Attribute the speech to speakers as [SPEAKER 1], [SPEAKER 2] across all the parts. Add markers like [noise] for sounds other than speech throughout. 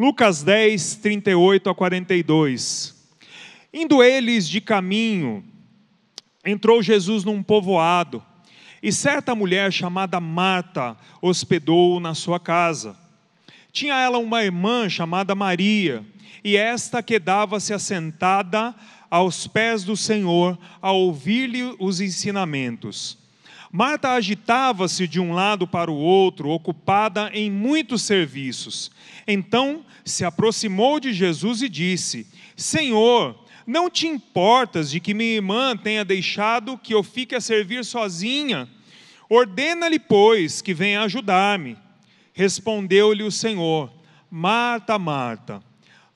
[SPEAKER 1] Lucas 10, 38 a 42. Indo eles de caminho, entrou Jesus num povoado, e certa mulher chamada Marta hospedou-o na sua casa. Tinha ela uma irmã chamada Maria, e esta quedava-se assentada aos pés do Senhor, a ouvir-lhe os ensinamentos. Marta agitava-se de um lado para o outro, ocupada em muitos serviços. Então se aproximou de Jesus e disse: Senhor, não te importas de que minha irmã tenha deixado que eu fique a servir sozinha? Ordena-lhe, pois, que venha ajudar-me. Respondeu-lhe o Senhor: Marta, Marta,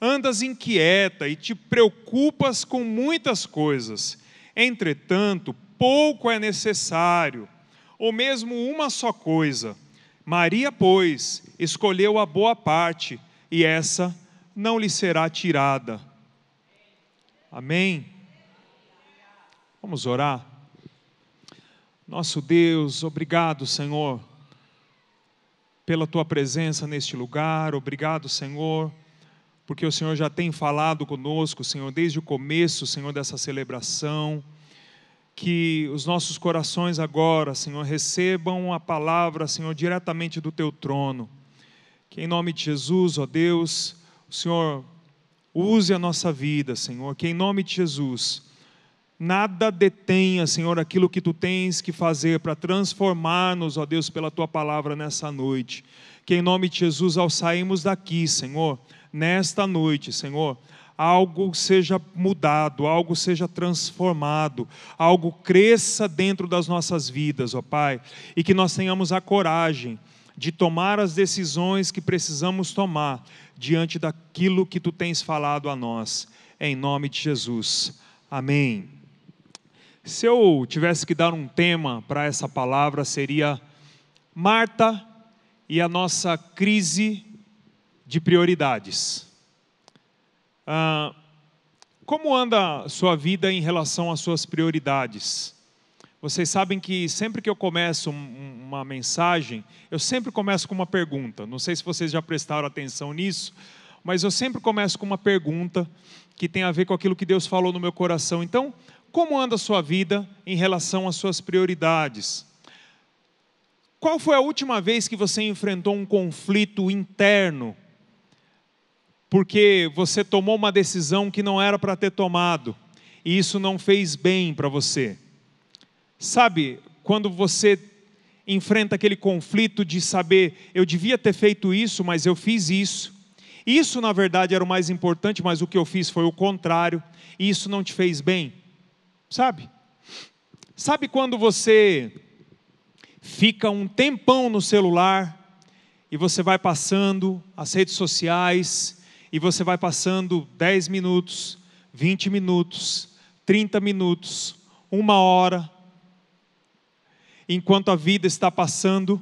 [SPEAKER 1] andas inquieta e te preocupas com muitas coisas. Entretanto, pouco é necessário, ou mesmo uma só coisa. Maria, pois, escolheu a boa parte, e essa não lhe será tirada. Amém? Vamos orar? Nosso Deus, obrigado, Senhor, pela tua presença neste lugar, obrigado, Senhor, porque o Senhor já tem falado conosco, Senhor, desde o começo, Senhor, dessa celebração que os nossos corações agora, Senhor, recebam a palavra, Senhor, diretamente do teu trono. Que em nome de Jesus, ó Deus, o Senhor use a nossa vida, Senhor. Que em nome de Jesus, nada detenha, Senhor, aquilo que tu tens que fazer para transformar-nos, ó Deus, pela tua palavra nessa noite. Que em nome de Jesus, ao sairmos daqui, Senhor, nesta noite, Senhor, algo seja mudado, algo seja transformado, algo cresça dentro das nossas vidas, ó Pai, e que nós tenhamos a coragem de tomar as decisões que precisamos tomar diante daquilo que tu tens falado a nós, em nome de Jesus. Amém. Se eu tivesse que dar um tema para essa palavra, seria Marta e a nossa crise de prioridades. Ah, como anda sua vida em relação às suas prioridades? Vocês sabem que sempre que eu começo uma mensagem, eu sempre começo com uma pergunta. Não sei se vocês já prestaram atenção nisso, mas eu sempre começo com uma pergunta que tem a ver com aquilo que Deus falou no meu coração. Então, como anda a sua vida em relação às suas prioridades? Qual foi a última vez que você enfrentou um conflito interno porque você tomou uma decisão que não era para ter tomado, e isso não fez bem para você. Sabe, quando você enfrenta aquele conflito de saber, eu devia ter feito isso, mas eu fiz isso. Isso, na verdade, era o mais importante, mas o que eu fiz foi o contrário, e isso não te fez bem. Sabe? Sabe quando você fica um tempão no celular e você vai passando as redes sociais e você vai passando 10 minutos, 20 minutos, 30 minutos, uma hora, enquanto a vida está passando,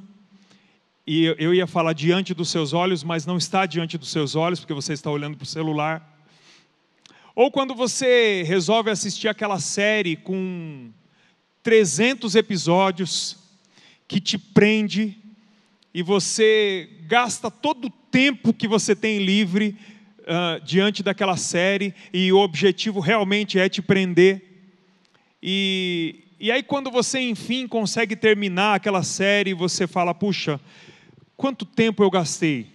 [SPEAKER 1] e eu ia falar diante dos seus olhos, mas não está diante dos seus olhos, porque você está olhando para o celular. Ou quando você resolve assistir aquela série com 300 episódios, que te prende, e você gasta todo o tempo que você tem livre uh, diante daquela série e o objetivo realmente é te prender. E, e aí, quando você enfim consegue terminar aquela série, você fala: puxa, quanto tempo eu gastei?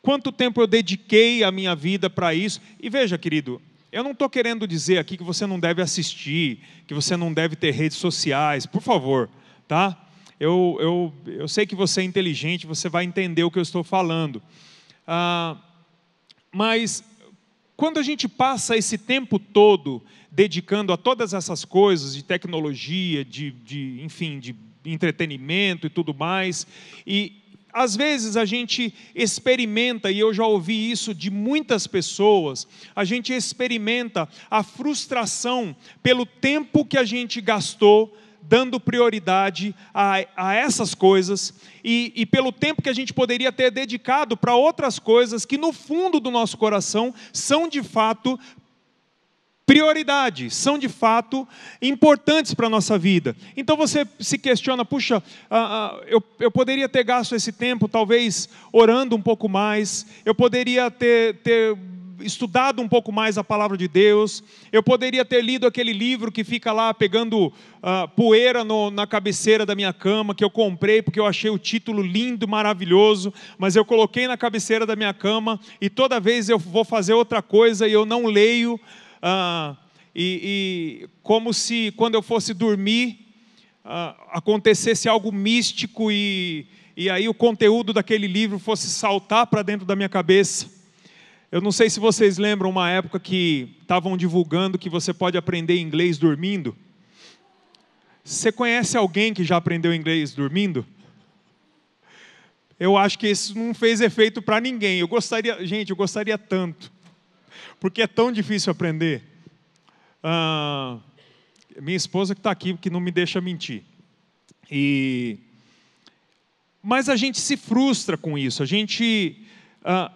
[SPEAKER 1] Quanto tempo eu dediquei a minha vida para isso? E veja, querido, eu não estou querendo dizer aqui que você não deve assistir, que você não deve ter redes sociais, por favor, tá? Eu, eu, eu sei que você é inteligente, você vai entender o que eu estou falando. Ah, mas quando a gente passa esse tempo todo dedicando a todas essas coisas de tecnologia, de, de enfim, de entretenimento e tudo mais, e às vezes a gente experimenta, e eu já ouvi isso de muitas pessoas, a gente experimenta a frustração pelo tempo que a gente gastou dando prioridade a, a essas coisas e, e pelo tempo que a gente poderia ter dedicado para outras coisas que, no fundo do nosso coração, são de fato prioridade, são de fato importantes para a nossa vida. Então você se questiona, puxa, uh, uh, eu, eu poderia ter gasto esse tempo talvez orando um pouco mais, eu poderia ter, ter estudado um pouco mais a palavra de Deus, eu poderia ter lido aquele livro que fica lá pegando uh, poeira no, na cabeceira da minha cama, que eu comprei porque eu achei o título lindo, maravilhoso, mas eu coloquei na cabeceira da minha cama e toda vez eu vou fazer outra coisa e eu não leio, uh, e, e, como se quando eu fosse dormir uh, acontecesse algo místico e, e aí o conteúdo daquele livro fosse saltar para dentro da minha cabeça. Eu não sei se vocês lembram uma época que estavam divulgando que você pode aprender inglês dormindo. Você conhece alguém que já aprendeu inglês dormindo? Eu acho que isso não fez efeito para ninguém. Eu gostaria, gente, eu gostaria tanto, porque é tão difícil aprender. Ah, minha esposa que está aqui, que não me deixa mentir. E, mas a gente se frustra com isso. A gente ah,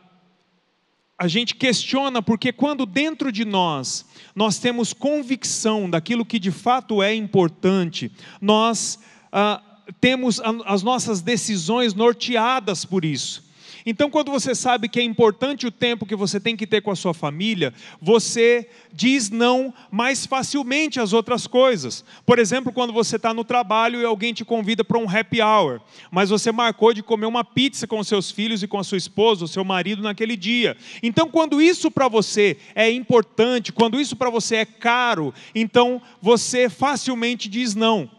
[SPEAKER 1] a gente questiona porque quando dentro de nós nós temos convicção daquilo que de fato é importante, nós ah, temos as nossas decisões norteadas por isso. Então, quando você sabe que é importante o tempo que você tem que ter com a sua família, você diz não mais facilmente às outras coisas. Por exemplo, quando você está no trabalho e alguém te convida para um happy hour, mas você marcou de comer uma pizza com seus filhos e com a sua esposa, o seu marido naquele dia. Então, quando isso para você é importante, quando isso para você é caro, então você facilmente diz não.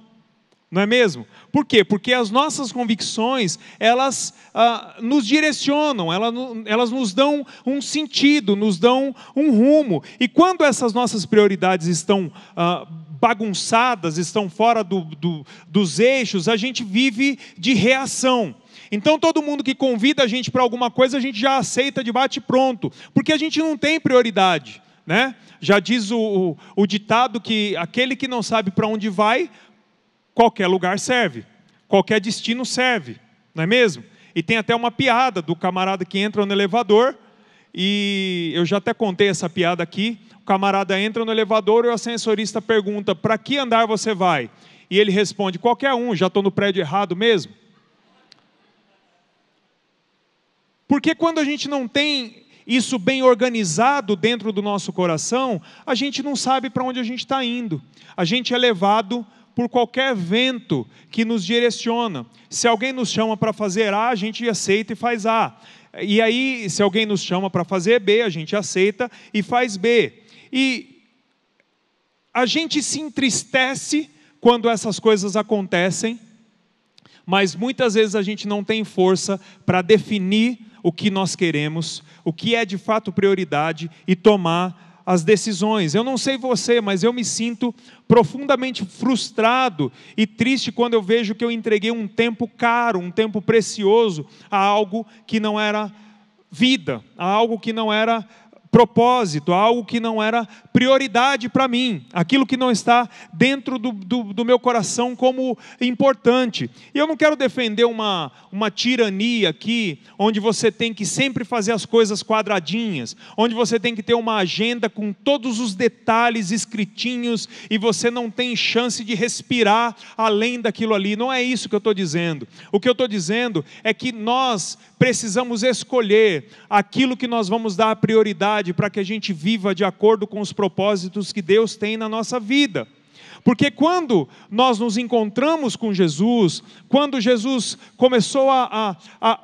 [SPEAKER 1] Não é mesmo? Por quê? Porque as nossas convicções, elas ah, nos direcionam, elas, elas nos dão um sentido, nos dão um rumo. E quando essas nossas prioridades estão ah, bagunçadas, estão fora do, do, dos eixos, a gente vive de reação. Então, todo mundo que convida a gente para alguma coisa, a gente já aceita de bate pronto, porque a gente não tem prioridade. Né? Já diz o, o, o ditado que aquele que não sabe para onde vai, qualquer lugar serve, qualquer destino serve, não é mesmo? E tem até uma piada do camarada que entra no elevador, e eu já até contei essa piada aqui. O camarada entra no elevador e o ascensorista pergunta: para que andar você vai? E ele responde: qualquer um, já estou no prédio errado mesmo. Porque quando a gente não tem isso bem organizado dentro do nosso coração, a gente não sabe para onde a gente está indo. A gente é levado por qualquer vento que nos direciona. Se alguém nos chama para fazer A, a gente aceita e faz A. E aí, se alguém nos chama para fazer B, a gente aceita e faz B. E a gente se entristece quando essas coisas acontecem, mas muitas vezes a gente não tem força para definir o que nós queremos, o que é de fato prioridade e tomar as decisões. Eu não sei você, mas eu me sinto profundamente frustrado e triste quando eu vejo que eu entreguei um tempo caro, um tempo precioso a algo que não era vida, a algo que não era propósito, algo que não era prioridade para mim, aquilo que não está dentro do, do, do, meu coração como importante. E eu não quero defender uma, uma tirania aqui, onde você tem que sempre fazer as coisas quadradinhas, onde você tem que ter uma agenda com todos os detalhes escritinhos e você não tem chance de respirar além daquilo ali. Não é isso que eu estou dizendo. O que eu estou dizendo é que nós precisamos escolher aquilo que nós vamos dar prioridade para que a gente viva de acordo com os propósitos que Deus tem na nossa vida. Porque quando nós nos encontramos com Jesus, quando Jesus começou a, a, a,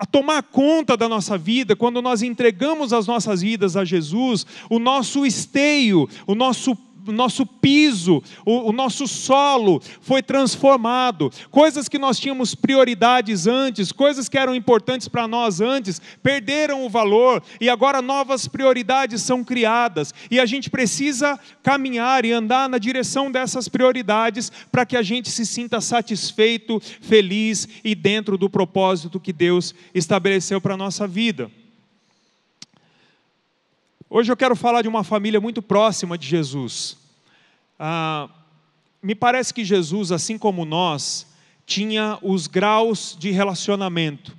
[SPEAKER 1] a, tomar conta da nossa vida, quando nós entregamos as nossas vidas a Jesus, o nosso esteio, o nosso nosso piso, o, o nosso solo foi transformado. Coisas que nós tínhamos prioridades antes, coisas que eram importantes para nós antes, perderam o valor e agora novas prioridades são criadas. E a gente precisa caminhar e andar na direção dessas prioridades para que a gente se sinta satisfeito, feliz e dentro do propósito que Deus estabeleceu para a nossa vida. Hoje eu quero falar de uma família muito próxima de Jesus. Ah, me parece que Jesus, assim como nós, tinha os graus de relacionamento.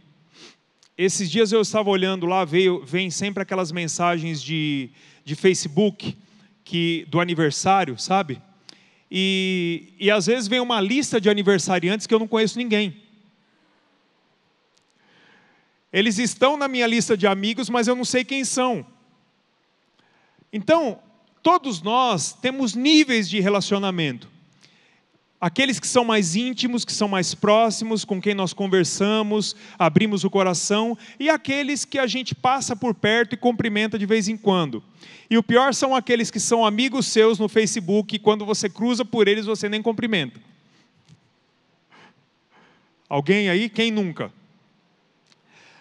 [SPEAKER 1] Esses dias eu estava olhando lá, veio, vem sempre aquelas mensagens de, de Facebook, que do aniversário, sabe? E, e às vezes vem uma lista de aniversariantes que eu não conheço ninguém. Eles estão na minha lista de amigos, mas eu não sei quem são. Então, todos nós temos níveis de relacionamento. Aqueles que são mais íntimos, que são mais próximos, com quem nós conversamos, abrimos o coração, e aqueles que a gente passa por perto e cumprimenta de vez em quando. E o pior são aqueles que são amigos seus no Facebook, e quando você cruza por eles, você nem cumprimenta. Alguém aí? Quem nunca?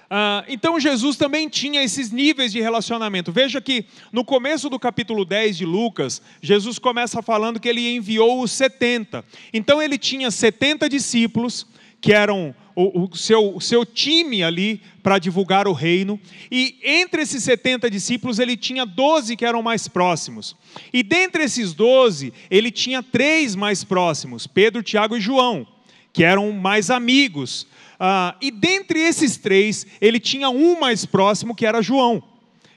[SPEAKER 1] Ah, então Jesus também tinha esses níveis de relacionamento. Veja que no começo do capítulo 10 de Lucas, Jesus começa falando que ele enviou os 70. Então ele tinha 70 discípulos, que eram o, o, seu, o seu time ali para divulgar o reino. E entre esses 70 discípulos, ele tinha 12 que eram mais próximos. E dentre esses 12, ele tinha três mais próximos: Pedro, Tiago e João, que eram mais amigos. Ah, e dentre esses três, ele tinha um mais próximo, que era João,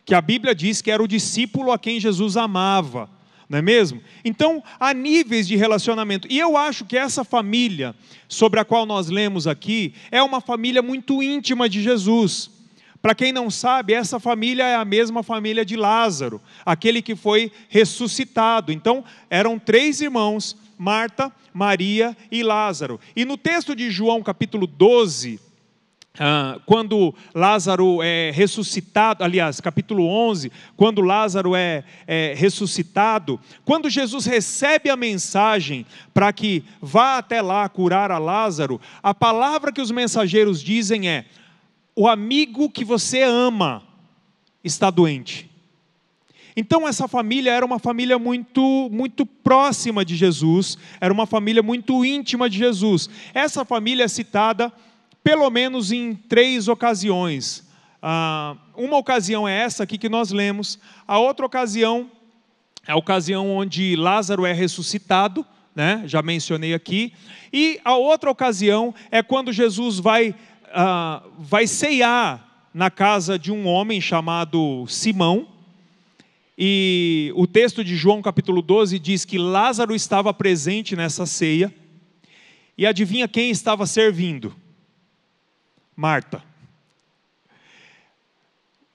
[SPEAKER 1] que a Bíblia diz que era o discípulo a quem Jesus amava, não é mesmo? Então, há níveis de relacionamento. E eu acho que essa família, sobre a qual nós lemos aqui, é uma família muito íntima de Jesus. Para quem não sabe, essa família é a mesma família de Lázaro, aquele que foi ressuscitado. Então, eram três irmãos Marta, Maria e Lázaro. E no texto de João, capítulo 12, ah, quando Lázaro é ressuscitado, aliás, capítulo 11, quando Lázaro é, é ressuscitado, quando Jesus recebe a mensagem para que vá até lá curar a Lázaro, a palavra que os mensageiros dizem é: o amigo que você ama está doente. Então essa família era uma família muito muito próxima de Jesus, era uma família muito íntima de Jesus. Essa família é citada pelo menos em três ocasiões. Ah, uma ocasião é essa aqui que nós lemos. A outra ocasião é a ocasião onde Lázaro é ressuscitado, né? Já mencionei aqui. E a outra ocasião é quando Jesus vai ah, vai ceiar na casa de um homem chamado Simão. E o texto de João capítulo 12 diz que Lázaro estava presente nessa ceia. E adivinha quem estava servindo? Marta.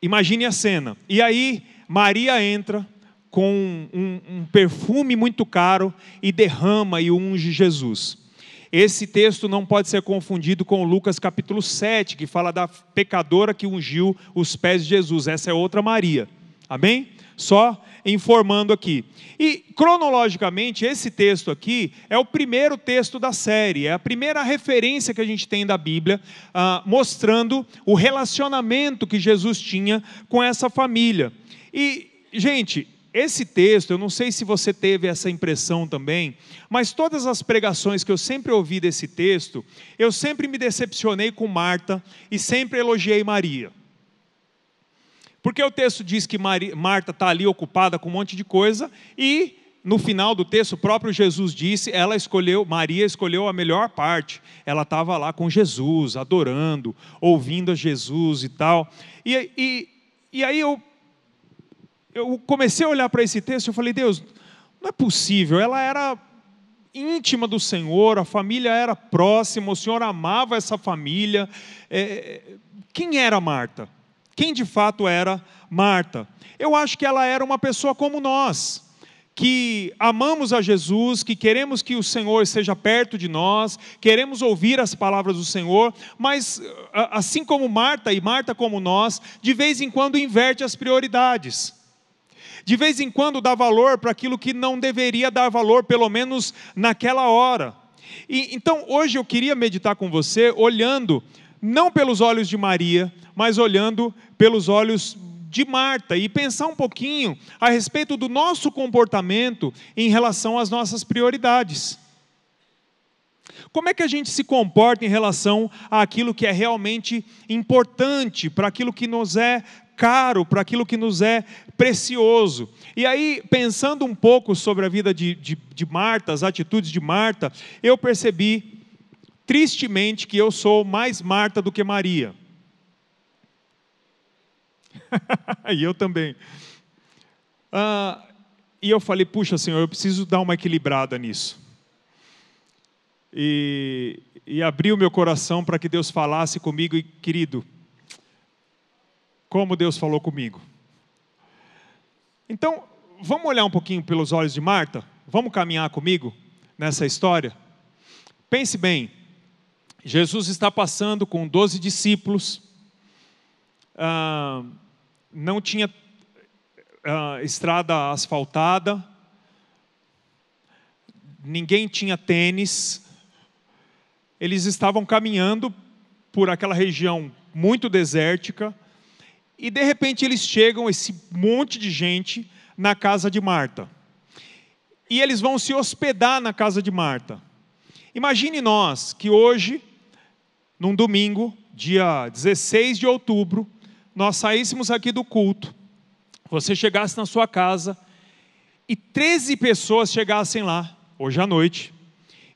[SPEAKER 1] Imagine a cena. E aí, Maria entra com um, um, perfume muito caro e derrama e unge Jesus. Esse texto não pode ser confundido com Lucas capítulo 7, que fala da pecadora que ungiu os pés de Jesus. Essa é outra Maria. Amém? Só informando aqui. E, cronologicamente, esse texto aqui é o primeiro texto da série, é a primeira referência que a gente tem da Bíblia, ah, mostrando o relacionamento que Jesus tinha com essa família. E, gente, esse texto, eu não sei se você teve essa impressão também, mas todas as pregações que eu sempre ouvi desse texto, eu sempre me decepcionei com Marta e sempre elogiei Maria. Porque o texto diz que Marta está ali ocupada com um monte de coisa e no final do texto, o próprio Jesus disse, ela escolheu, Maria escolheu a melhor parte. Ela estava lá com Jesus, adorando, ouvindo a Jesus e tal. E, e, e aí eu, eu comecei a olhar para esse texto e falei, Deus, não é possível. Ela era íntima do Senhor, a família era próxima, o Senhor amava essa família. É, quem era Marta? Quem de fato era Marta. Eu acho que ela era uma pessoa como nós, que amamos a Jesus, que queremos que o Senhor esteja perto de nós, queremos ouvir as palavras do Senhor, mas assim como Marta e Marta como nós, de vez em quando inverte as prioridades. De vez em quando dá valor para aquilo que não deveria dar valor, pelo menos naquela hora. E, então, hoje eu queria meditar com você, olhando não pelos olhos de Maria, mas olhando pelos olhos de Marta e pensar um pouquinho a respeito do nosso comportamento em relação às nossas prioridades. Como é que a gente se comporta em relação àquilo que é realmente importante, para aquilo que nos é caro, para aquilo que nos é precioso? E aí, pensando um pouco sobre a vida de, de, de Marta, as atitudes de Marta, eu percebi, tristemente, que eu sou mais Marta do que Maria. [laughs] e eu também. Ah, e eu falei, puxa, Senhor, eu preciso dar uma equilibrada nisso. E, e abri o meu coração para que Deus falasse comigo, e querido, como Deus falou comigo. Então, vamos olhar um pouquinho pelos olhos de Marta? Vamos caminhar comigo nessa história? Pense bem, Jesus está passando com 12 discípulos, ah, não tinha ah, estrada asfaltada, ninguém tinha tênis, eles estavam caminhando por aquela região muito desértica, e de repente eles chegam, esse monte de gente, na casa de Marta. E eles vão se hospedar na casa de Marta. Imagine nós que hoje, num domingo, dia 16 de outubro, nós saíssemos aqui do culto, você chegasse na sua casa e 13 pessoas chegassem lá, hoje à noite,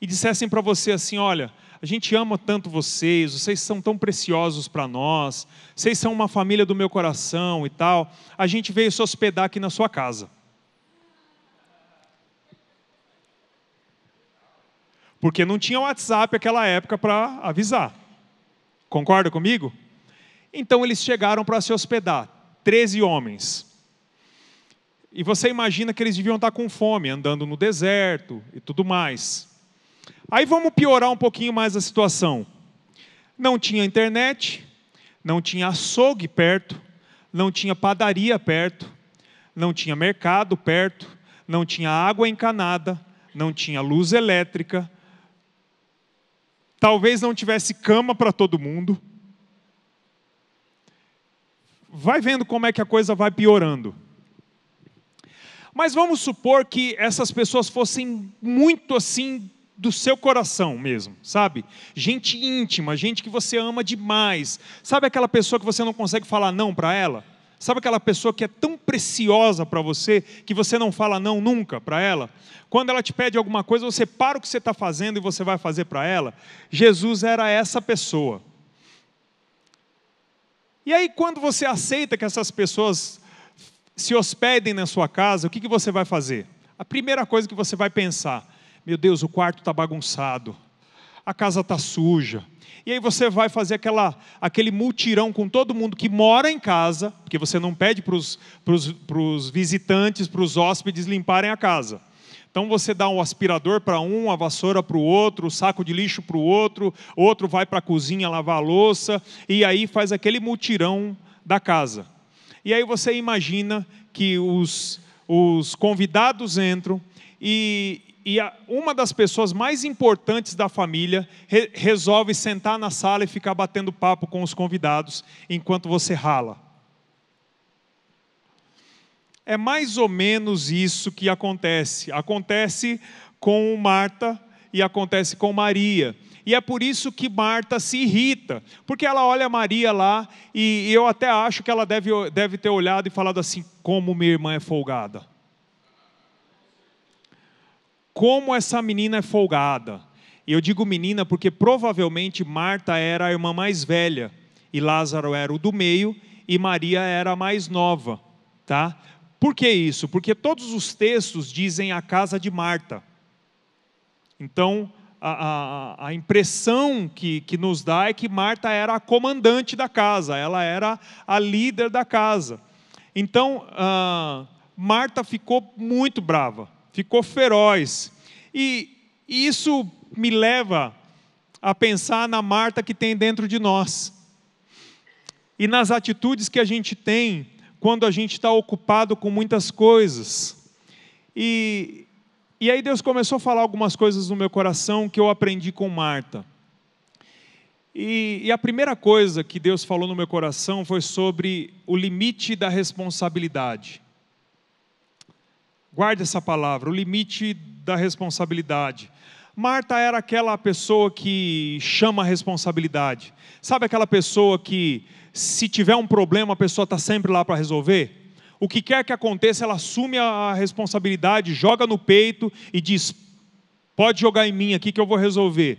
[SPEAKER 1] e dissessem para você assim: olha, a gente ama tanto vocês, vocês são tão preciosos para nós, vocês são uma família do meu coração e tal. A gente veio se hospedar aqui na sua casa. Porque não tinha WhatsApp naquela época para avisar. Concorda comigo? Então eles chegaram para se hospedar, 13 homens. E você imagina que eles deviam estar com fome, andando no deserto e tudo mais. Aí vamos piorar um pouquinho mais a situação. Não tinha internet, não tinha açougue perto, não tinha padaria perto, não tinha mercado perto, não tinha água encanada, não tinha luz elétrica, talvez não tivesse cama para todo mundo. Vai vendo como é que a coisa vai piorando. Mas vamos supor que essas pessoas fossem muito assim do seu coração mesmo, sabe? Gente íntima, gente que você ama demais. Sabe aquela pessoa que você não consegue falar não para ela? Sabe aquela pessoa que é tão preciosa para você que você não fala não nunca para ela? Quando ela te pede alguma coisa, você para o que você está fazendo e você vai fazer para ela? Jesus era essa pessoa. E aí, quando você aceita que essas pessoas se hospedem na sua casa, o que, que você vai fazer? A primeira coisa que você vai pensar: meu Deus, o quarto está bagunçado, a casa está suja. E aí você vai fazer aquela, aquele multirão com todo mundo que mora em casa, porque você não pede para os visitantes, para os hóspedes limparem a casa. Então você dá um aspirador para um, a vassoura para o outro, o saco de lixo para o outro, outro vai para a cozinha lavar a louça, e aí faz aquele multirão da casa. E aí você imagina que os, os convidados entram e, e a, uma das pessoas mais importantes da família re, resolve sentar na sala e ficar batendo papo com os convidados enquanto você rala. É mais ou menos isso que acontece. Acontece com Marta e acontece com Maria. E é por isso que Marta se irrita, porque ela olha Maria lá e eu até acho que ela deve, deve ter olhado e falado assim: como minha irmã é folgada como essa menina é folgada. E eu digo menina porque provavelmente Marta era a irmã mais velha e Lázaro era o do meio e Maria era a mais nova, tá? Por que isso? Porque todos os textos dizem a casa de Marta. Então, a, a, a impressão que, que nos dá é que Marta era a comandante da casa, ela era a líder da casa. Então, uh, Marta ficou muito brava ficou feroz. E isso me leva a pensar na Marta que tem dentro de nós. E nas atitudes que a gente tem quando a gente está ocupado com muitas coisas. E, e aí Deus começou a falar algumas coisas no meu coração que eu aprendi com Marta. E, e, a primeira coisa que Deus falou no meu coração foi sobre o limite da responsabilidade. Guarde essa palavra, o limite da responsabilidade. Marta era aquela pessoa que chama a responsabilidade. Sabe aquela pessoa que, se tiver um problema, a pessoa está sempre lá para resolver? O que quer que aconteça, ela assume a responsabilidade, joga no peito e diz: pode jogar em mim aqui que eu vou resolver.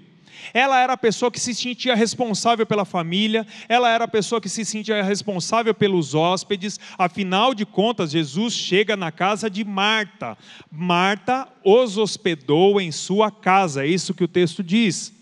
[SPEAKER 1] Ela era a pessoa que se sentia responsável pela família, ela era a pessoa que se sentia responsável pelos hóspedes. Afinal de contas, Jesus chega na casa de Marta. Marta os hospedou em sua casa, é isso que o texto diz.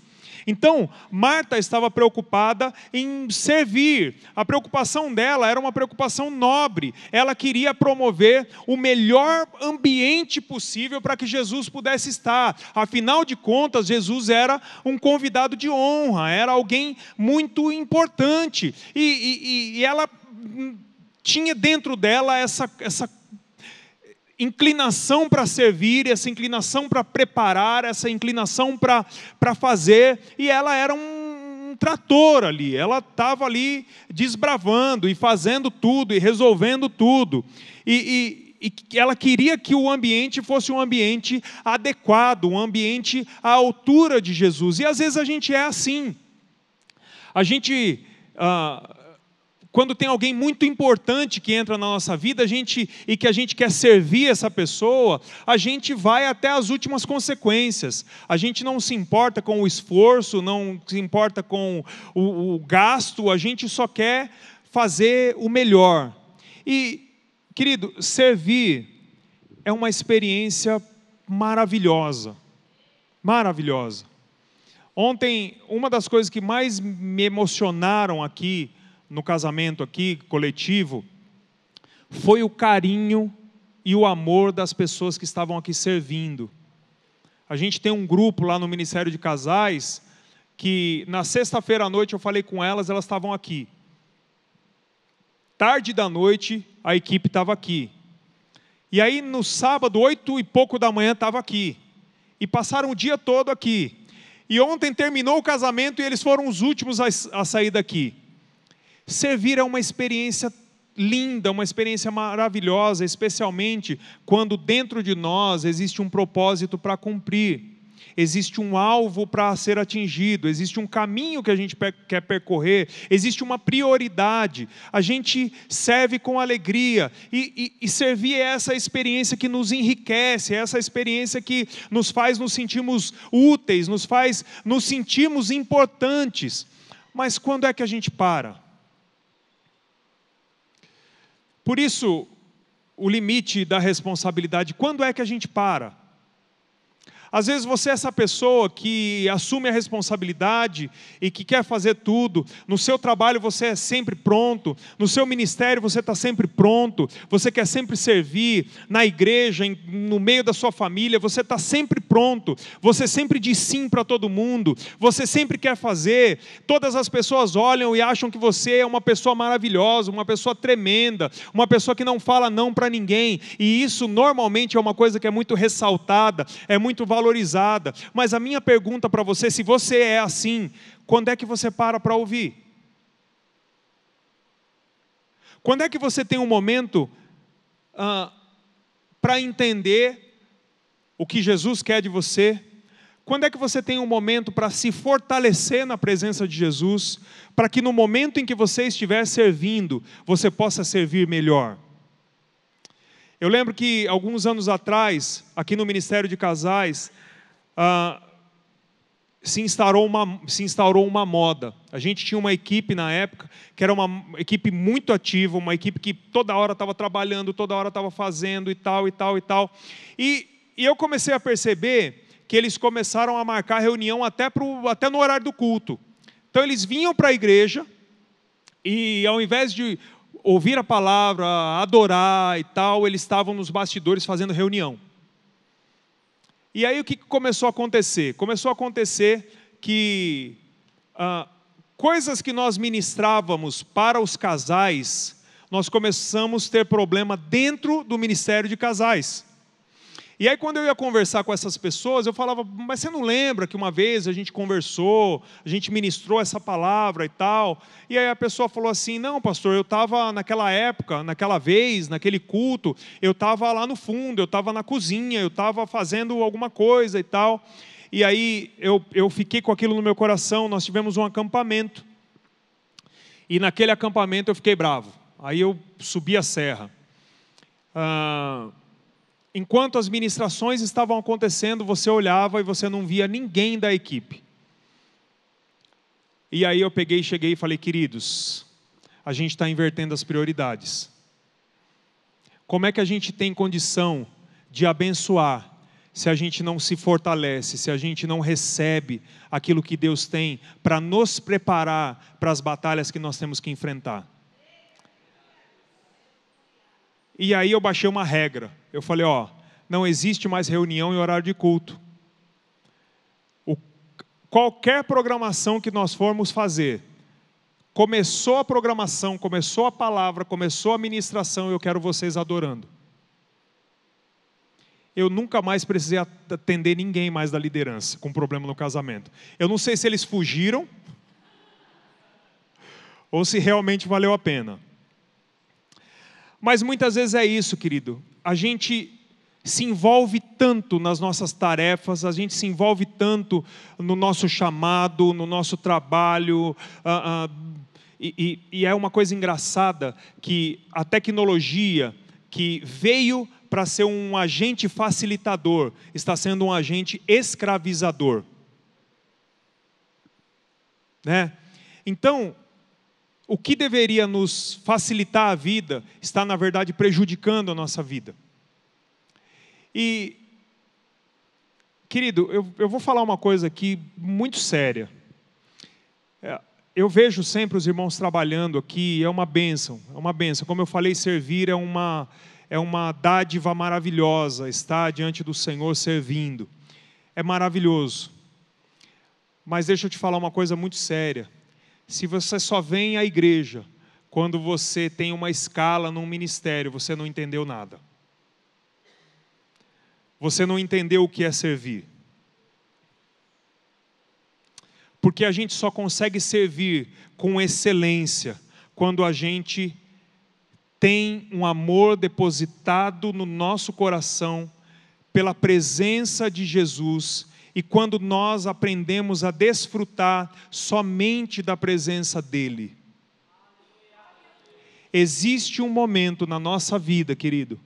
[SPEAKER 1] Então, Marta estava preocupada em servir. A preocupação dela era uma preocupação nobre. Ela queria promover o melhor ambiente possível para que Jesus pudesse estar. Afinal de contas, Jesus era um convidado de honra, era alguém muito importante. E, e, e ela tinha dentro dela essa, essa inclinação para servir, essa inclinação para preparar, essa inclinação para fazer, e ela era um, um trator ali, ela estava ali desbravando e fazendo tudo e resolvendo tudo. E, e, e ela queria que o ambiente fosse um ambiente adequado, um ambiente à altura de Jesus. E às vezes a gente é assim. A gente. Ah, quando tem alguém muito importante que entra na nossa vida, a gente e que a gente quer servir essa pessoa, a gente vai até as últimas consequências. A gente não se importa com o esforço, não se importa com o, o gasto, a gente só quer fazer o melhor. E, querido, servir é uma experiência maravilhosa. Maravilhosa. Ontem, uma das coisas que mais me emocionaram aqui, no casamento aqui, coletivo, foi o carinho e o amor das pessoas que estavam aqui servindo. A gente tem um grupo lá no Ministério de Casais que na sexta-feira à noite eu falei com elas, elas estavam aqui. Tarde da noite a equipe estava aqui. E aí no sábado, oito e pouco da manhã, estava aqui. E passaram o dia todo aqui. E ontem terminou o casamento e eles foram os últimos a, sair daqui. Servir é uma experiência linda, uma experiência maravilhosa, especialmente quando dentro de nós existe um propósito para cumprir, existe um alvo para ser atingido, existe um caminho que a gente quer percorrer, existe uma prioridade. A gente serve com alegria e, e, e servir é essa experiência que nos enriquece, é essa experiência que nos faz nos sentirmos úteis, nos faz nos sentirmos importantes. Mas quando é que a gente para? Por isso, o limite da responsabilidade, quando é que a gente para? Às vezes você é essa pessoa que assume a responsabilidade e que quer fazer tudo. No seu trabalho você é sempre pronto. No seu ministério você está sempre pronto. Você quer sempre servir. Na igreja, no meio da sua família, você está sempre pronto. Você sempre diz sim para todo mundo. Você sempre quer fazer. Todas as pessoas olham e acham que você é uma pessoa maravilhosa, uma pessoa tremenda, uma pessoa que não fala não para ninguém. E isso normalmente é uma coisa que é muito ressaltada, é muito valorizada valorizada. Mas a minha pergunta para você, se você é assim, quando é que você para para ouvir? Quando é que você tem um momento para entender o que Jesus quer de você? Quando é que você tem um momento para se fortalecer na presença de Jesus, para que no momento em que você estiver servindo, você possa servir melhor? Eu lembro que alguns anos atrás, aqui no Ministério de Casais, ah, se, instaurou uma, se instaurou uma moda. A gente tinha uma equipe na época que era uma equipe muito ativa, uma equipe que toda hora estava trabalhando, toda hora estava fazendo e tal, e tal, e tal. E, e eu comecei a perceber que eles começaram a marcar reunião até, pro, até no horário do culto. Então eles vinham para a igreja e ao invés de ouvir a palavra, adorar e tal, eles estavam nos bastidores fazendo reunião. E aí o que começou a acontecer? Começou a acontecer que ah, coisas que nós ministrávamos para os casais, nós começamos a ter problema dentro do ministério de casais. E aí, quando eu ia conversar com essas pessoas, eu falava, mas você não lembra que uma vez a gente conversou, a gente ministrou essa palavra e tal? E aí a pessoa falou assim: não, pastor, eu estava naquela época, naquela vez, naquele culto, eu estava lá no fundo, eu estava na cozinha, eu estava fazendo alguma coisa e tal. E aí eu, eu fiquei com aquilo no meu coração, nós tivemos um acampamento. E naquele acampamento eu fiquei bravo. Aí eu subi a serra. Ah, enquanto as ministrações estavam acontecendo, você olhava e você não via ninguém da equipe. E aí eu peguei, cheguei e falei, queridos, a gente está invertendo as prioridades. Como é que a gente tem condição de abençoar se a gente não se fortalece, se a gente não recebe aquilo que Deus tem para nos preparar para as batalhas que nós temos que enfrentar? E aí eu baixei uma regra. Eu falei, ó, não existe mais reunião em horário de culto. O, qualquer programação que nós formos fazer, começou a programação, começou a palavra, começou a ministração, eu quero vocês adorando. Eu nunca mais precisei atender ninguém mais da liderança com problema no casamento. Eu não sei se eles fugiram ou se realmente valeu a pena. Mas muitas vezes é isso, querido. A gente se envolve tanto nas nossas tarefas, a gente se envolve tanto no nosso chamado, no nosso trabalho, uh, uh, e, e, é uma coisa engraçada que a tecnologia que veio para ser um agente facilitador está sendo um agente escravizador. Né? Então, o que deveria nos facilitar a vida está, na verdade, prejudicando a nossa vida. E, querido, eu, eu vou falar uma coisa aqui muito séria. É, eu vejo sempre os irmãos trabalhando aqui, é uma bênção, é uma bênção. Como eu falei, servir é uma, é uma dádiva maravilhosa, estar diante do Senhor servindo. É maravilhoso. Mas deixa eu te falar uma coisa muito séria se você só vem à igreja quando você tem uma escala num ministério, você não entendeu nada. Você não entendeu o que é servir. Porque a gente só consegue servir com excelência quando a gente tem um amor depositado no nosso coração pela presença de Jesus e quando nós aprendemos a desfrutar somente da presença dEle. Existe um momento na nossa vida, querido,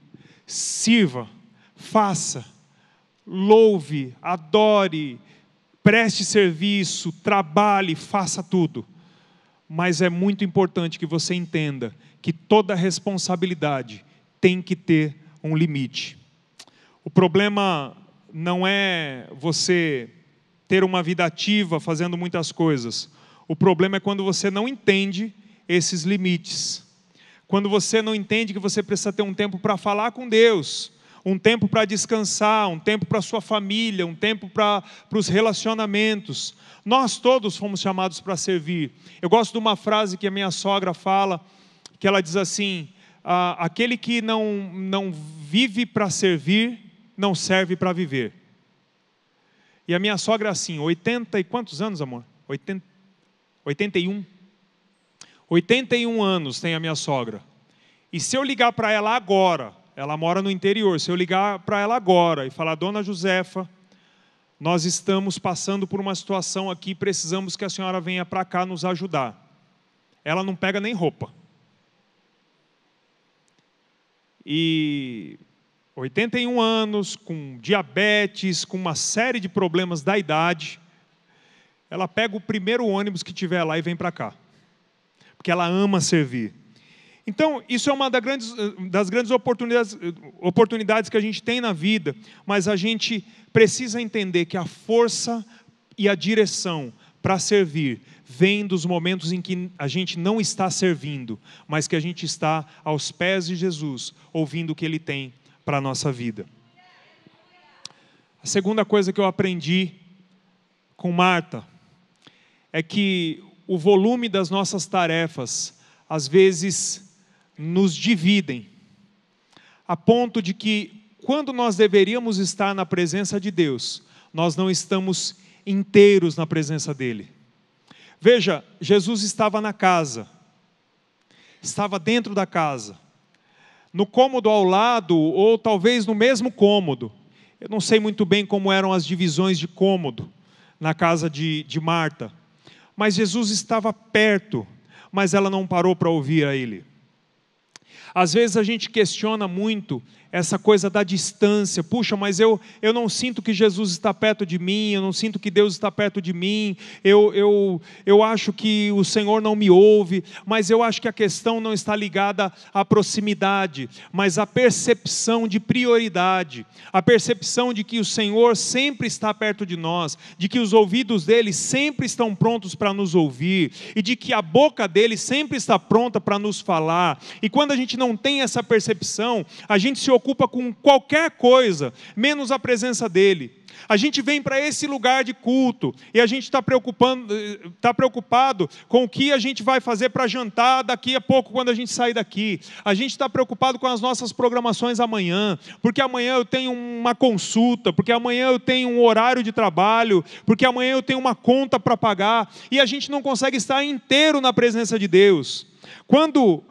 [SPEAKER 1] sirva, faça, louve, adore, preste serviço, trabalhe, faça tudo. Mas é muito importante que você entenda que toda responsabilidade tem que ter um limite. O problema não é você ter uma vida ativa fazendo muitas coisas. O problema é quando você não entende esses limites. Quando você não entende que você precisa ter um tempo para falar com Deus, um tempo para descansar, um tempo para sua família, um tempo para os relacionamentos. Nós todos fomos chamados para servir. Eu gosto de uma frase que a minha sogra fala, que ela diz assim: ah, aquele que não, não vive para servir, não serve para viver. E a minha sogra, assim, 80 e quantos anos, amor? 80, 81. 81 anos tem a minha sogra. E se eu ligar para ela agora, ela mora no interior, se eu ligar para ela agora e falar, dona Josefa, nós estamos passando por uma situação aqui, precisamos que a senhora venha para cá nos ajudar. Ela não pega nem roupa. E 81 anos, com diabetes, com uma série de problemas da idade, ela pega o primeiro ônibus que tiver lá e vem para cá, porque ela ama servir. Então, isso é uma das grandes, das grandes oportunidades, oportunidades que a gente tem na vida, mas a gente precisa entender que a força e a direção para servir vem dos momentos em que a gente não está servindo, mas que a gente está aos pés de Jesus, ouvindo o que Ele tem para a nossa vida. A segunda coisa que eu aprendi com Marta é que o volume das nossas tarefas às vezes nos dividem, a ponto de que quando nós deveríamos estar na presença de Deus, nós não estamos inteiros na presença dele. Veja, Jesus estava na casa, estava dentro da casa no cômodo ao lado, ou talvez no mesmo cômodo. Eu não sei muito bem como eram as divisões de cômodo na casa de, de Marta, mas Jesus estava perto, mas ela não parou para ouvir a ele. Às vezes a gente questiona muito essa coisa da distância. Puxa, mas eu, eu não sinto que Jesus está perto de mim, eu não sinto que Deus está perto de mim, eu, eu, eu acho que o Senhor não me ouve, mas eu acho que a questão não está ligada à proximidade, mas à percepção de prioridade, a percepção de que o Senhor sempre está perto de nós, de que os ouvidos dele sempre estão prontos para nos ouvir, e de que a boca dele sempre está pronta para nos falar. E quando a gente não tem essa percepção, a gente se preocupa com qualquer coisa, menos a presença dEle. A gente vem para esse lugar de culto e a gente está tá preocupado com o que a gente vai fazer para jantar daqui a pouco, quando a gente sair daqui. A gente está preocupado com as nossas programações amanhã, porque amanhã eu tenho uma consulta, porque amanhã eu tenho um horário de trabalho, porque amanhã eu tenho uma conta para pagar e a gente não consegue estar inteiro na presença de Deus. Quando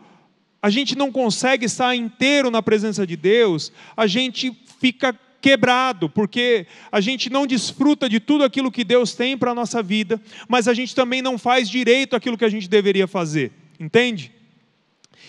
[SPEAKER 1] a gente não consegue estar inteiro na presença de Deus, a gente fica quebrado, porque a gente não desfruta de tudo aquilo que Deus tem para a nossa vida, mas a gente também não faz direito aquilo que a gente deveria fazer, entende?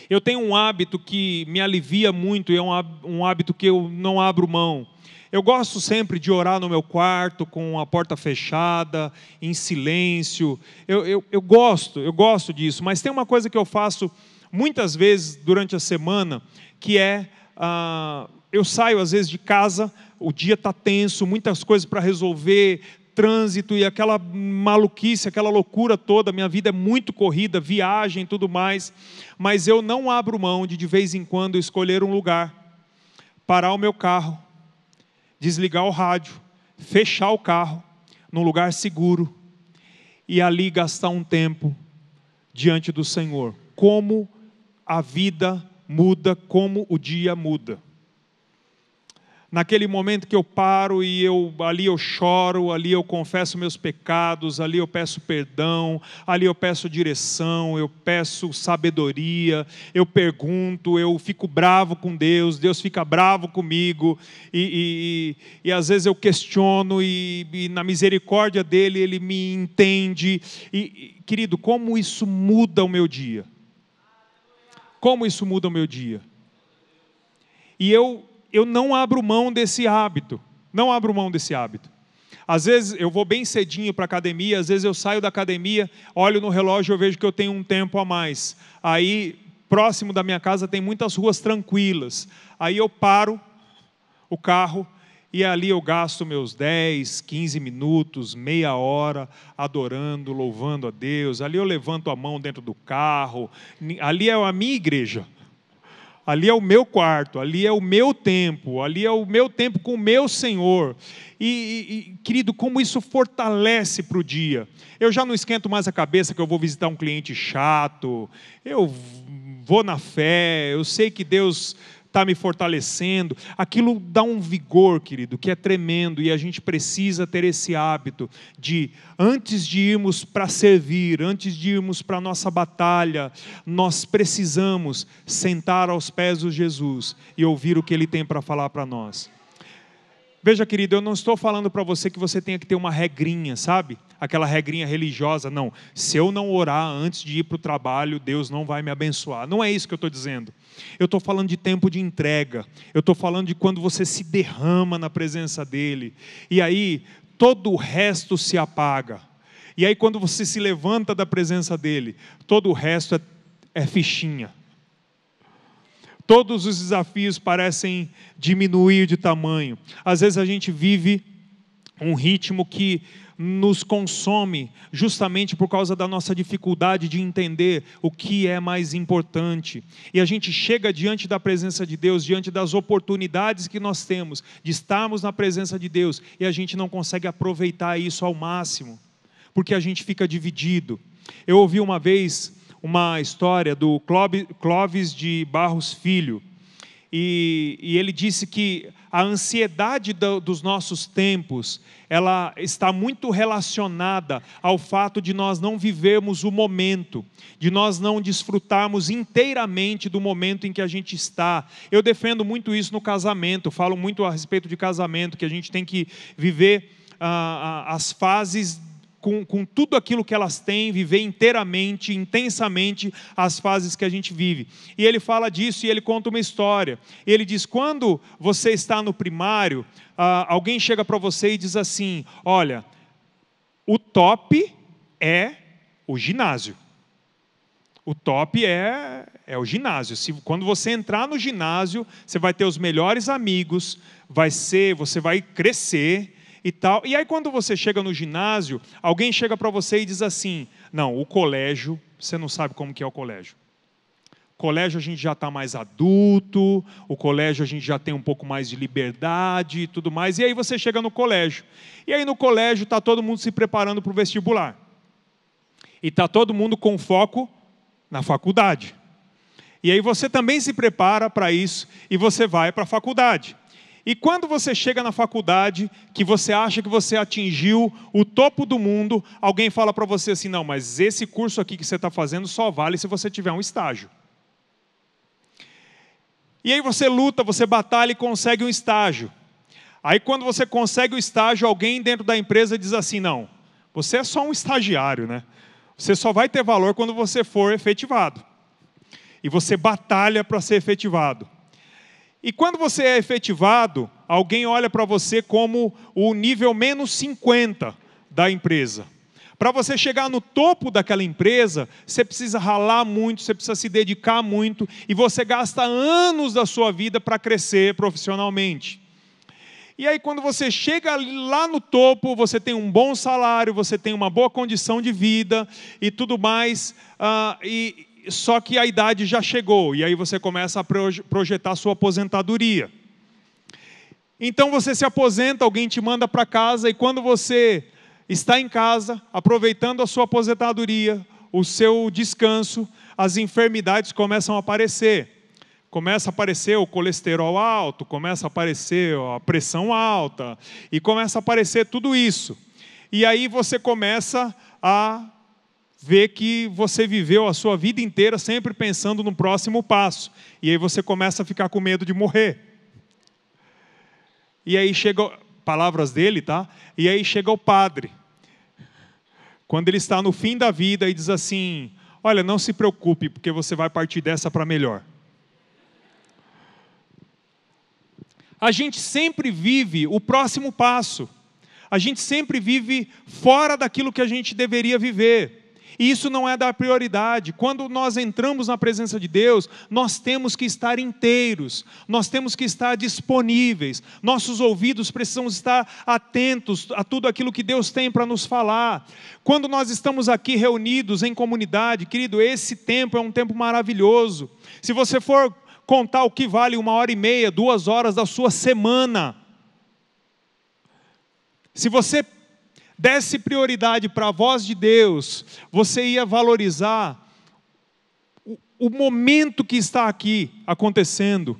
[SPEAKER 1] Eu tenho um hábito que me alivia muito, e é um hábito que eu não abro mão. Eu gosto sempre de orar no meu quarto, com a porta fechada, em silêncio. Eu, eu, eu gosto, eu gosto disso, mas tem uma coisa que eu faço muitas vezes durante a semana, que é ah, eu saio às vezes de casa, o dia está tenso, muitas coisas para resolver, trânsito e aquela maluquice, aquela loucura toda, minha vida é muito corrida, viagem e tudo mais, mas eu não abro mão de de vez em quando escolher um lugar, parar o meu carro, desligar o rádio, fechar o carro num lugar seguro e ali gastar um tempo diante do Senhor. Como a vida muda como o dia muda. Naquele momento que eu paro e eu ali eu choro, ali eu confesso meus pecados, ali eu peço perdão, ali eu peço direção, eu peço sabedoria, eu pergunto, eu fico bravo com Deus, Deus fica bravo comigo, e, e, e às vezes eu questiono, e, e, na misericórdia dele ele me entende. E, querido, como isso muda o meu dia? Como isso muda o meu dia? E eu, eu não abro mão desse hábito. Não abro mão desse hábito. Às vezes eu vou bem cedinho para a academia, às vezes eu saio da academia, olho no relógio e vejo que eu tenho um tempo a mais. Aí, próximo da minha casa, tem muitas ruas tranquilas. Aí eu paro o carro e ali eu gasto meus 10, 15 minutos, meia hora, adorando, louvando a Deus. Ali eu levanto a mão dentro do carro. Ali é a minha igreja. Ali é o meu quarto, ali é o meu tempo, ali é o meu tempo com o meu Senhor. E, e querido, como isso fortalece para o dia. Eu já não esquento mais a cabeça que eu vou visitar um cliente chato, eu vou na fé, eu sei que Deus está me fortalecendo. Aquilo dá um vigor, querido, que é tremendo e a gente precisa ter esse hábito de, antes de irmos para servir, antes de irmos para a nossa batalha, nós precisamos sentar aos pés de Jesus e ouvir o que ele tem para falar para nós. Veja, querido, eu não estou falando para você que você tenha que ter uma regrinha, sabe? Aquela regrinha religiosa, não. Se eu não orar antes de ir para o trabalho, Deus não vai me abençoar. Não é isso que eu estou dizendo. Eu estou falando de tempo de entrega. Eu estou falando de quando você se derrama na presença dEle. E aí, todo o resto se apaga. E aí, quando você se levanta da presença dEle, todo o resto é, é fichinha Todos os desafios parecem diminuir de tamanho. Às vezes a gente vive um ritmo que nos consome, justamente por causa da nossa dificuldade de entender o que é mais importante. E a gente chega diante da presença de Deus, diante das oportunidades que nós temos de estarmos na presença de Deus, e a gente não consegue aproveitar isso ao máximo, porque a gente fica dividido. Eu ouvi uma vez uma história do Clóvis de Barros Filho. E, e ele disse que a ansiedade do, dos nossos tempos ela está muito relacionada ao fato de nós não vivermos o momento, de nós não desfrutarmos inteiramente do momento em que a gente está. Eu defendo muito isso no casamento, falo muito a respeito de casamento, que a gente tem que viver ah, ah as fases com, com tudo aquilo que elas têm, viver inteiramente, intensamente as fases que a gente vive. E ele fala disso e ele conta uma história. Ele diz: quando você está no primário, ah, alguém chega para você e diz assim: olha, o top é o ginásio. O top é, é o ginásio. Se, quando você entrar no ginásio, você vai ter os melhores amigos, vai ser, você vai crescer e tal. E aí quando você chega no ginásio, alguém chega para você e diz assim: "Não, o colégio, você não sabe como que é o colégio. Colégio a gente já está mais adulto, o colégio a gente já tem um pouco mais de liberdade e tudo mais. E aí você chega no colégio. E aí no colégio está todo mundo se preparando para o vestibular. E está todo mundo com foco na faculdade. E aí você também se prepara para isso e você vai para a faculdade. E quando você chega na faculdade, que você acha que você atingiu o topo do mundo, alguém fala para você assim: não, mas esse curso aqui que você está fazendo só vale se você tiver um estágio. E aí você luta, você batalha e consegue um estágio. Aí quando você consegue o estágio, alguém dentro da empresa diz assim: não, você é só um estagiário, né? Você só vai ter valor quando você for efetivado. E você batalha para ser efetivado. E quando você é efetivado, alguém olha para você como o nível menos 50 da empresa. Para você chegar no topo daquela empresa, você precisa ralar muito, você precisa se dedicar muito, e você gasta anos da sua vida para crescer profissionalmente. E aí, quando você chega lá no topo, você tem um bom salário, você tem uma boa condição de vida e tudo mais, uh, e, só que a idade já chegou, e aí você começa a projetar sua aposentadoria. Então você se aposenta, alguém te manda para casa, e quando você está em casa, aproveitando a sua aposentadoria, o seu descanso, as enfermidades começam a aparecer começa a aparecer o colesterol alto, começa a aparecer a pressão alta, e começa a aparecer tudo isso. E aí você começa a ver que você viveu a sua vida inteira sempre pensando no próximo passo. E aí você começa a ficar com medo de morrer. E aí chega, palavras dele, tá? E aí chega o padre. Quando ele está no fim da vida e diz assim: Olha, não se preocupe, porque você vai partir dessa para melhor. a gente sempre vive o próximo passo. A gente sempre vive fora daquilo que a gente deveria viver. E isso não é da prioridade. Quando nós entramos na presença de Deus, nós temos que estar inteiros, nós temos que estar disponíveis, nossos ouvidos precisam estar atentos a tudo aquilo que Deus tem para nos falar. Quando nós estamos aqui reunidos em comunidade, querido, esse tempo é um tempo maravilhoso. Se você for contar o que vale uma hora e meia, duas horas da sua semana. Se você desse prioridade para a voz de Deus, você ia valorizar o, o momento que está aqui acontecendo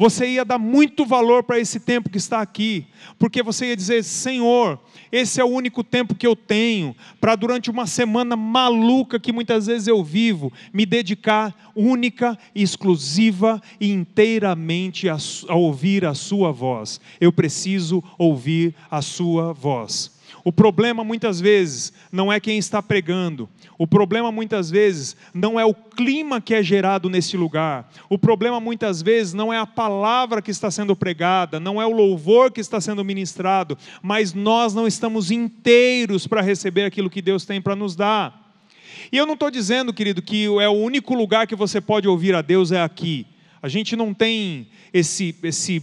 [SPEAKER 1] você ia dar muito valor para esse tempo que está aqui, porque você ia dizer: Senhor, esse é o único tempo que eu tenho para, durante uma semana maluca que muitas vezes eu vivo, me dedicar única, exclusiva e inteiramente a, a ouvir a Sua voz. Eu preciso ouvir a Sua voz. O problema muitas vezes não é quem está pregando, o problema muitas vezes não é o clima que é gerado nesse lugar, o problema muitas vezes não é a palavra que está sendo pregada, não é o louvor que está sendo ministrado, mas nós não estamos inteiros para receber aquilo que Deus tem para nos dar. E eu não estou dizendo, querido, que é o único lugar que você pode ouvir a Deus é aqui. A gente não tem esse, esse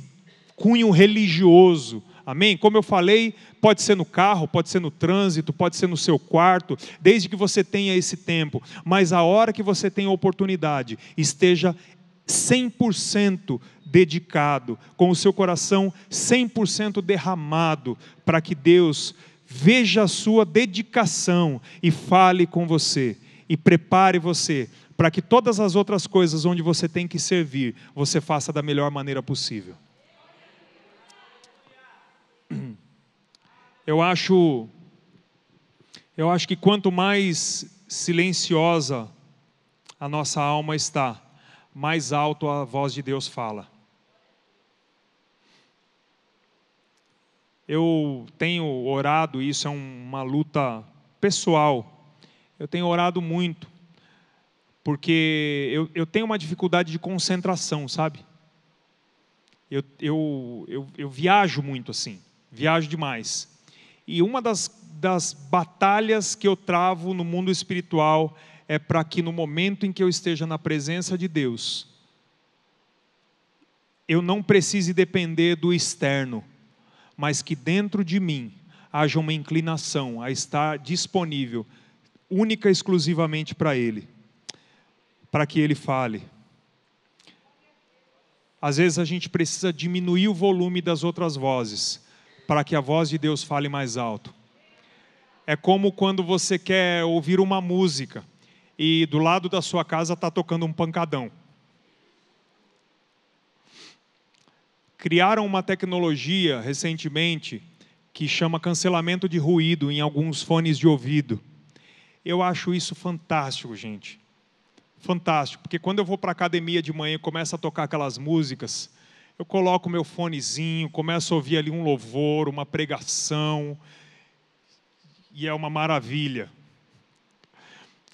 [SPEAKER 1] cunho religioso. Amém? Como eu falei, pode ser no carro, pode ser no trânsito, pode ser no seu quarto, desde que você tenha esse tempo. Mas a hora que você tem a oportunidade, esteja 100% dedicado, com o seu coração 100% derramado, para que Deus veja a sua dedicação e fale com você e prepare você para que todas as outras coisas onde você tem que servir, você faça da melhor maneira possível. Eu acho eu acho que quanto mais silenciosa a nossa alma está, mais alto a voz de Deus fala. Eu tenho orado, isso é uma luta pessoal. Eu tenho orado muito, porque eu, eu tenho uma dificuldade de concentração, sabe? Eu, eu, eu, eu viajo muito assim, viajo demais. E uma das, das batalhas que eu travo no mundo espiritual é para que no momento em que eu esteja na presença de Deus, eu não precise depender do externo, mas que dentro de mim haja uma inclinação a estar disponível única e exclusivamente para Ele, para que Ele fale. Às vezes a gente precisa diminuir o volume das outras vozes, para que a voz de Deus fale mais alto. É como quando você quer ouvir uma música e do lado da sua casa está tocando um pancadão. Criaram uma tecnologia recentemente que chama cancelamento de ruído em alguns fones de ouvido. Eu acho isso fantástico, gente. Fantástico, porque quando eu vou para a academia de manhã e começo a tocar aquelas músicas, eu coloco meu fonezinho, começo a ouvir ali um louvor, uma pregação, e é uma maravilha.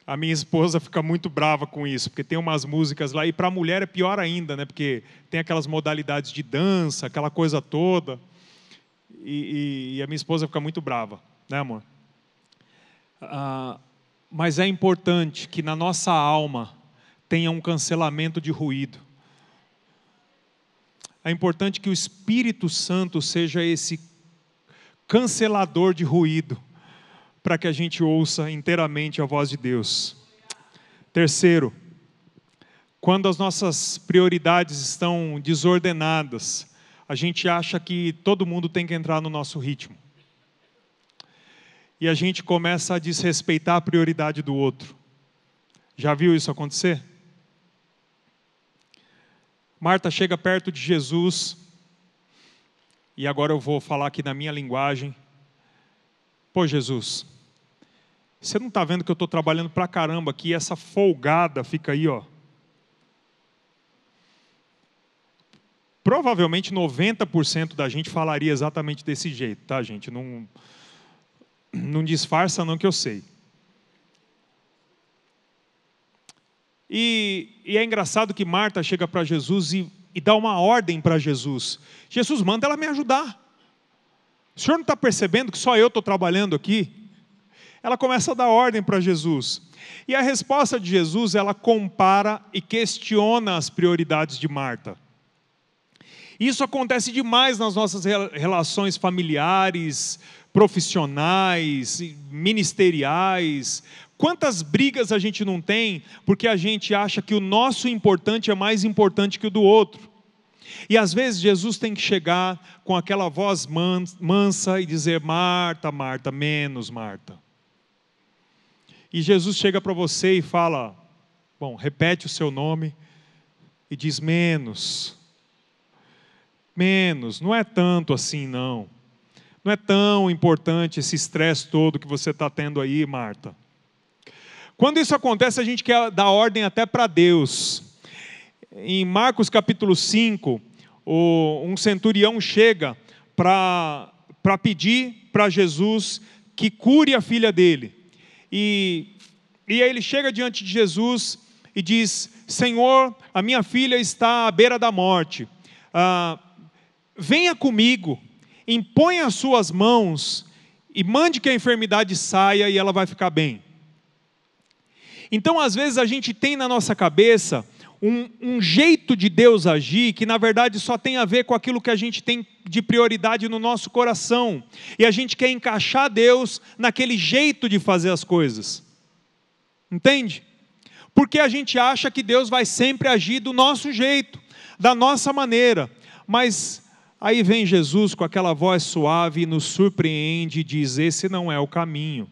[SPEAKER 1] A minha esposa fica muito brava com isso, porque tem umas músicas lá, e para a mulher é pior ainda, né? porque tem aquelas modalidades de dança, aquela coisa toda, e, e, e a minha esposa fica muito brava, né, amor? Ah, mas é importante que na nossa alma tenha um cancelamento de ruído. É importante que o Espírito Santo seja esse cancelador de ruído para que a gente ouça inteiramente a voz de Deus. Terceiro, quando as nossas prioridades estão desordenadas, a gente acha que todo mundo tem que entrar no nosso ritmo. E a gente começa a desrespeitar a prioridade do outro. Já viu isso acontecer? Marta chega perto de Jesus, e agora eu vou falar aqui na minha linguagem. Pô, Jesus, você não está vendo que eu estou trabalhando para caramba aqui, essa folgada fica aí, ó. Provavelmente 90% da gente falaria exatamente desse jeito, tá, gente? Não, não disfarça, não, que eu sei. E, e é engraçado que Marta chega para Jesus e, e dá uma ordem para Jesus: Jesus, manda ela me ajudar. O senhor não está percebendo que só eu estou trabalhando aqui? ela começa a dar ordem para Jesus. E a resposta de Jesus, ela compara e questiona as prioridades de Marta. Isso acontece demais nas nossas relações familiares, profissionais, ministeriais. Quantas brigas a gente não tem porque a gente acha que o nosso importante é mais importante que o do outro? E às vezes Jesus tem que chegar com aquela voz mansa e dizer: Marta, Marta, menos Marta. E Jesus chega para você e fala: Bom, repete o seu nome e diz menos. Menos, não é tanto assim, não. Não é tão importante esse estresse todo que você está tendo aí, Marta. Quando isso acontece, a gente quer dar ordem até para Deus. Em Marcos capítulo 5, um centurião chega para pedir para Jesus que cure a filha dele. E, e aí ele chega diante de Jesus e diz: Senhor, a minha filha está à beira da morte. Ah, venha comigo, imponha as suas mãos e mande que a enfermidade saia e ela vai ficar bem. Então, às vezes, a gente tem na nossa cabeça um, um, jeito de Deus agir que, na verdade, só tem a ver com aquilo que a gente tem de prioridade no nosso coração. E a gente quer encaixar Deus naquele jeito de fazer as coisas. Entende? Porque a gente acha que Deus vai sempre agir do nosso jeito, da nossa maneira. Mas aí vem Jesus com aquela voz suave e nos surpreende e diz: Esse não é o caminho.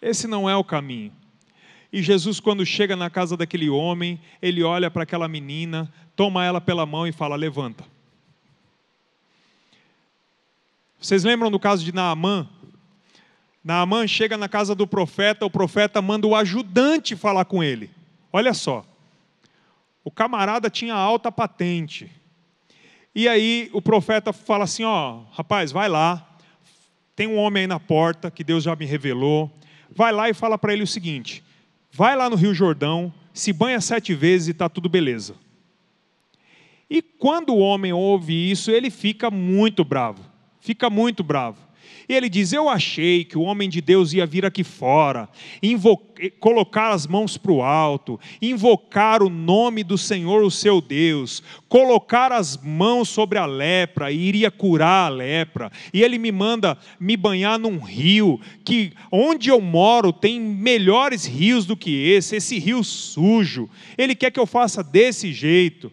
[SPEAKER 1] Esse não é o caminho. E Jesus, quando chega na casa daquele homem, ele olha para aquela menina, toma ela pela mão e fala: Levanta. Vocês lembram do caso de Naamã? Naamã chega na casa do profeta, o profeta manda o ajudante falar com ele. Olha só. O camarada tinha alta patente. E aí o profeta fala assim: Ó, rapaz, vai lá. Tem um homem aí na porta que Deus já me revelou vai lá e fala para ele o seguinte: vai lá no Rio Jordão, se banha sete vezes e está tudo beleza. E quando o homem ouve isso, ele fica muito bravo, fica muito bravo. E ele diz: Eu achei que o homem de Deus ia vir aqui fora, colocar as mãos para o alto, invocar o nome do Senhor, o seu Deus, colocar as mãos sobre a lepra e iria curar a lepra. E ele me manda me banhar num rio, que onde eu moro tem melhores rios do que esse, esse rio sujo. Ele quer que eu faça desse jeito.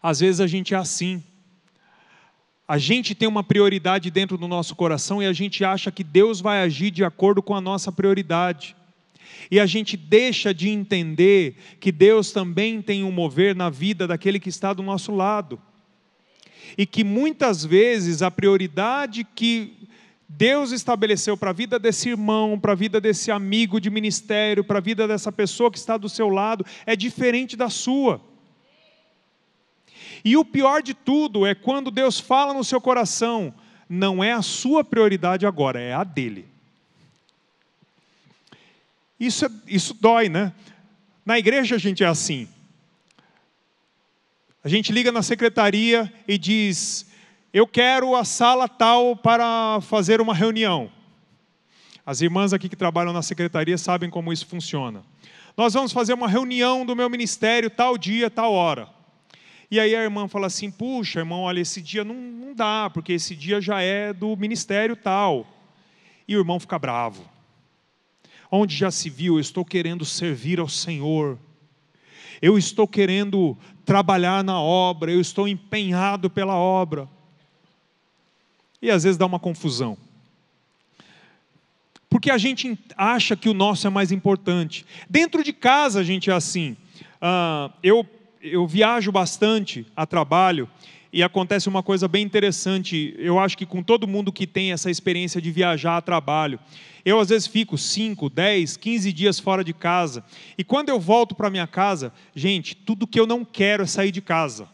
[SPEAKER 1] Às vezes a gente é assim. A gente tem uma prioridade dentro do nosso coração e a gente acha que Deus vai agir de acordo com a nossa prioridade. E a gente deixa de entender que Deus também tem um mover na vida daquele que está do nosso lado. E que muitas vezes a prioridade que Deus estabeleceu para a vida desse irmão, para a vida desse amigo de ministério, para a vida dessa pessoa que está do seu lado, é diferente da sua. E o pior de tudo é quando Deus fala no seu coração, não é a sua prioridade agora, é a dele. Isso, é, isso dói, né? Na igreja a gente é assim. A gente liga na secretaria e diz: Eu quero a sala tal para fazer uma reunião. As irmãs aqui que trabalham na secretaria sabem como isso funciona. Nós vamos fazer uma reunião do meu ministério tal dia, tal hora. E aí a irmã fala assim: puxa, irmão, olha, esse dia não, não dá, porque esse dia já é do ministério tal. E o irmão fica bravo. Onde já se viu, eu estou querendo servir ao Senhor, eu estou querendo trabalhar na obra, eu estou empenhado pela obra. E às vezes dá uma confusão. Porque a gente acha que o nosso é mais importante. Dentro de casa a gente é assim. Uh, eu eu viajo bastante a trabalho e acontece uma coisa bem interessante. Eu acho que com todo mundo que tem essa experiência de viajar a trabalho, eu às vezes fico 5, 10, 15 dias fora de casa. E quando eu volto para minha casa, gente, tudo que eu não quero é sair de casa.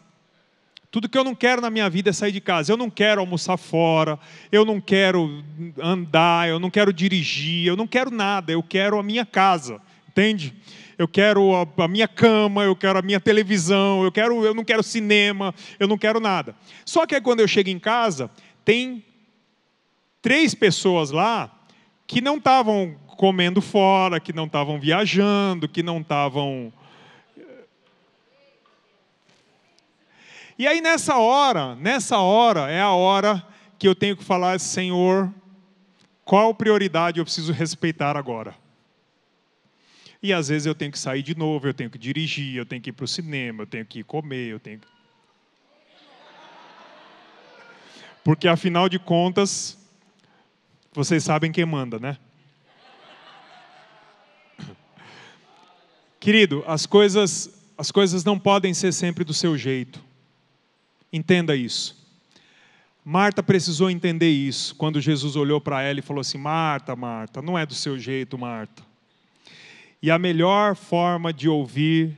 [SPEAKER 1] Tudo que eu não quero na minha vida é sair de casa. Eu não quero almoçar fora, eu não quero andar, eu não quero dirigir, eu não quero nada, eu quero a minha casa, entende? Eu quero a, a, minha cama, eu quero a minha televisão, eu, quero, eu não quero cinema, eu não quero nada. Só que aí, quando eu chego em casa, tem três pessoas lá que não estavam comendo fora, que não estavam viajando, que não estavam. E aí nessa hora, nessa hora é a hora que eu tenho que falar, Senhor, qual prioridade eu preciso respeitar agora? E às vezes eu tenho que sair de novo, eu tenho que dirigir, eu tenho que ir para o cinema, eu tenho que ir comer, eu tenho que... Porque afinal de contas, vocês sabem quem manda, né? Querido, as coisas, as coisas não podem ser sempre do seu jeito. Entenda isso. Marta precisou entender isso quando Jesus olhou para ela e falou assim: Marta, Marta, não é do seu jeito, Marta. E a melhor forma de ouvir,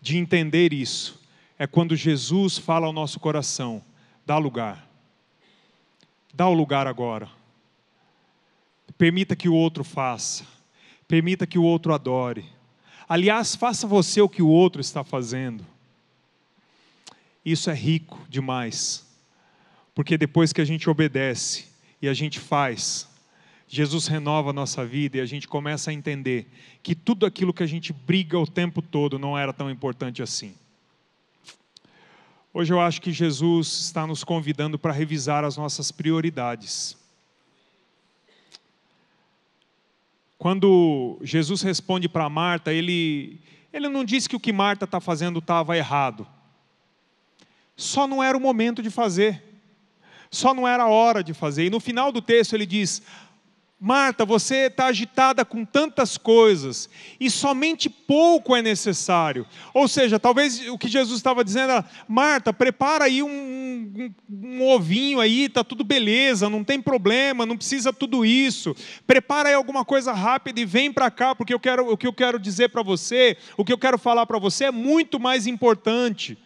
[SPEAKER 1] de entender isso, é quando Jesus fala ao nosso coração: dá lugar. Dá o lugar agora. Permita que o outro faça. Permita que o outro adore. Aliás, faça você o que o outro está fazendo. Isso é rico demais. Porque depois que a gente obedece e a gente faz, Jesus renova a nossa vida e a gente começa a entender que tudo aquilo que a gente briga o tempo todo não era tão importante assim. Hoje eu acho que Jesus está nos convidando para revisar as nossas prioridades. Quando Jesus responde para Marta, ele, ele não disse que o que Marta está fazendo estava errado. Só não era o momento de fazer. Só não era a hora de fazer. E no final do texto ele diz: Marta, você está agitada com tantas coisas e somente pouco é necessário. Ou seja, talvez o que Jesus estava dizendo era: Marta, prepara aí um, um, um ovinho aí, está tudo beleza, não tem problema, não precisa tudo isso. Prepara aí alguma coisa rápida e vem para cá, porque eu quero, o que eu quero dizer para você, o que eu quero falar para você é muito mais importante.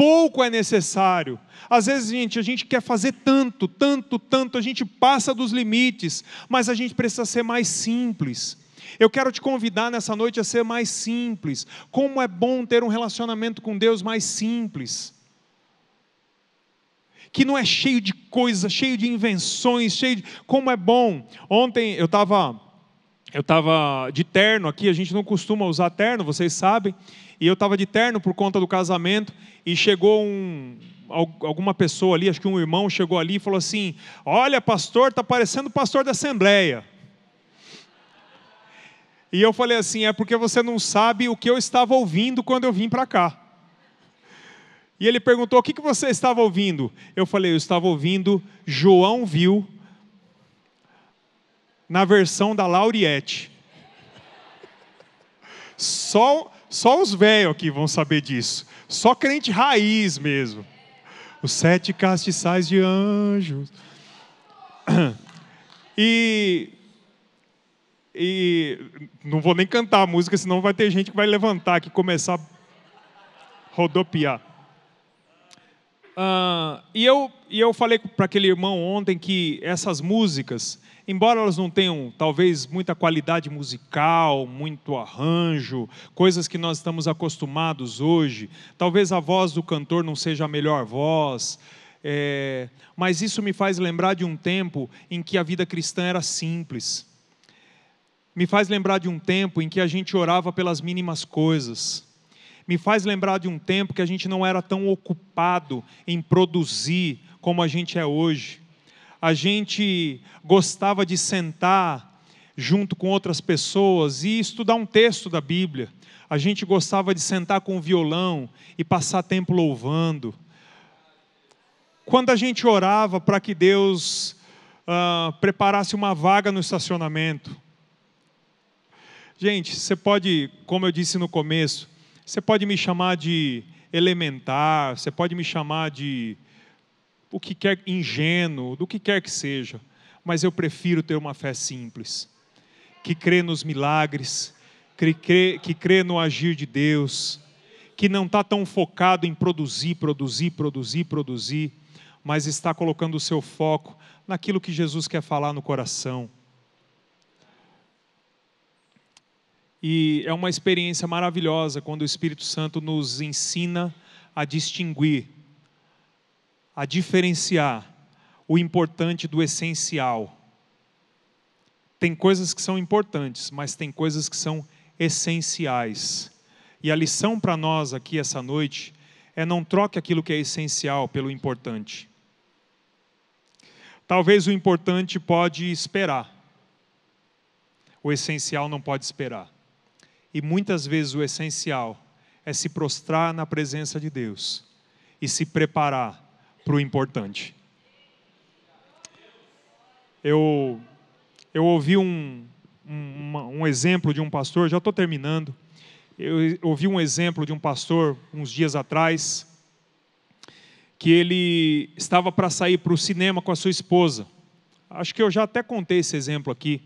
[SPEAKER 1] Pouco é necessário. Às vezes, gente, a gente quer fazer tanto, tanto, tanto, a gente passa dos limites, mas a gente precisa ser mais simples. Eu quero te convidar nessa noite a ser mais simples. Como é bom ter um relacionamento com Deus mais simples. Que não é cheio de coisas, cheio de invenções, cheio de. Como é bom. Ontem eu estava eu estava de terno aqui, a gente não costuma usar terno, vocês sabem, e eu estava de terno por conta do casamento, e chegou um, alguma pessoa ali, acho que um irmão chegou ali e falou assim: Olha, pastor, está parecendo pastor da Assembleia. E eu falei assim: é porque você não sabe o que eu estava ouvindo quando eu vim para cá. E ele perguntou: o que, que você estava ouvindo? Eu falei: eu estava ouvindo João viu na versão da Lauriette. Só, só os velhos aqui vão saber disso. Só crente raiz mesmo. Os sete castiçais de anjos. [clears throat] E e não vou nem cantar a música, senão vai ter gente que vai levantar aqui e começar a rodopiar. Uh, e, eu, e eu falei para aquele irmão ontem que essas músicas, embora elas não tenham talvez muita qualidade musical, muito arranjo, coisas que nós estamos acostumados hoje, talvez a voz do cantor não seja a melhor voz, é, mas isso me faz lembrar de um tempo em que a vida cristã era simples me faz lembrar de um tempo em que a gente orava pelas mínimas coisas. Me faz lembrar de um tempo que a gente não era tão ocupado em produzir como a gente é hoje. A gente gostava de sentar junto com outras pessoas e estudar um texto da Bíblia. A gente gostava de sentar com o violão e passar tempo louvando. Quando a gente orava para que Deus uh, preparasse uma vaga no estacionamento, Gente, você pode, como eu disse no começo, você pode me chamar de elementar, você pode me chamar de o que quer ingênuo, do que quer que seja, mas eu prefiro ter uma fé simples, que crê nos milagres, que crê, que crê no agir de Deus, que não está tão focado em produzir, produzir, produzir, produzir, mas está colocando o seu foco naquilo que Jesus quer falar no coração. E é uma experiência maravilhosa quando o Espírito Santo nos ensina a distinguir, a diferenciar o importante do essencial. Tem coisas que são importantes, mas tem coisas que são essenciais. E a lição para nós aqui essa noite é não troque aquilo que é essencial pelo importante. Talvez o importante pode esperar. O essencial não pode esperar. E muitas vezes o essencial é se prostrar na presença de Deus e se preparar para o importante. Eu, eu ouvi um, um, um exemplo de um pastor, já estou terminando. Eu ouvi um exemplo de um pastor uns dias atrás, que ele estava para sair para o cinema com a sua esposa. Acho que eu já até contei esse exemplo aqui.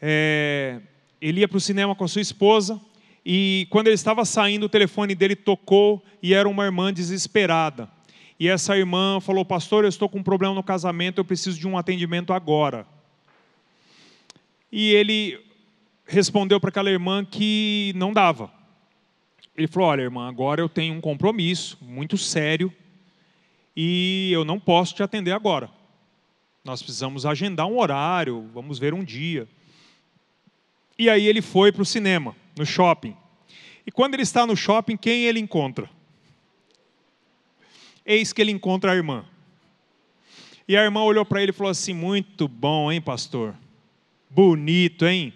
[SPEAKER 1] É, ele ia para o cinema com a sua esposa e quando ele estava saindo, o telefone dele tocou e era uma irmã desesperada. E essa irmã falou: Pastor, eu estou com um problema no casamento, eu preciso de um atendimento agora. E ele respondeu para aquela irmã que não dava. Ele falou: Olha, irmã, agora eu tenho um compromisso muito sério e eu não posso te atender agora. Nós precisamos agendar um horário, vamos ver um dia. E aí ele foi para o cinema, no shopping. E quando ele está no shopping, quem ele encontra? Eis que ele encontra a irmã. E a irmã olhou para ele e falou assim: Muito bom, hein, pastor? Bonito, hein?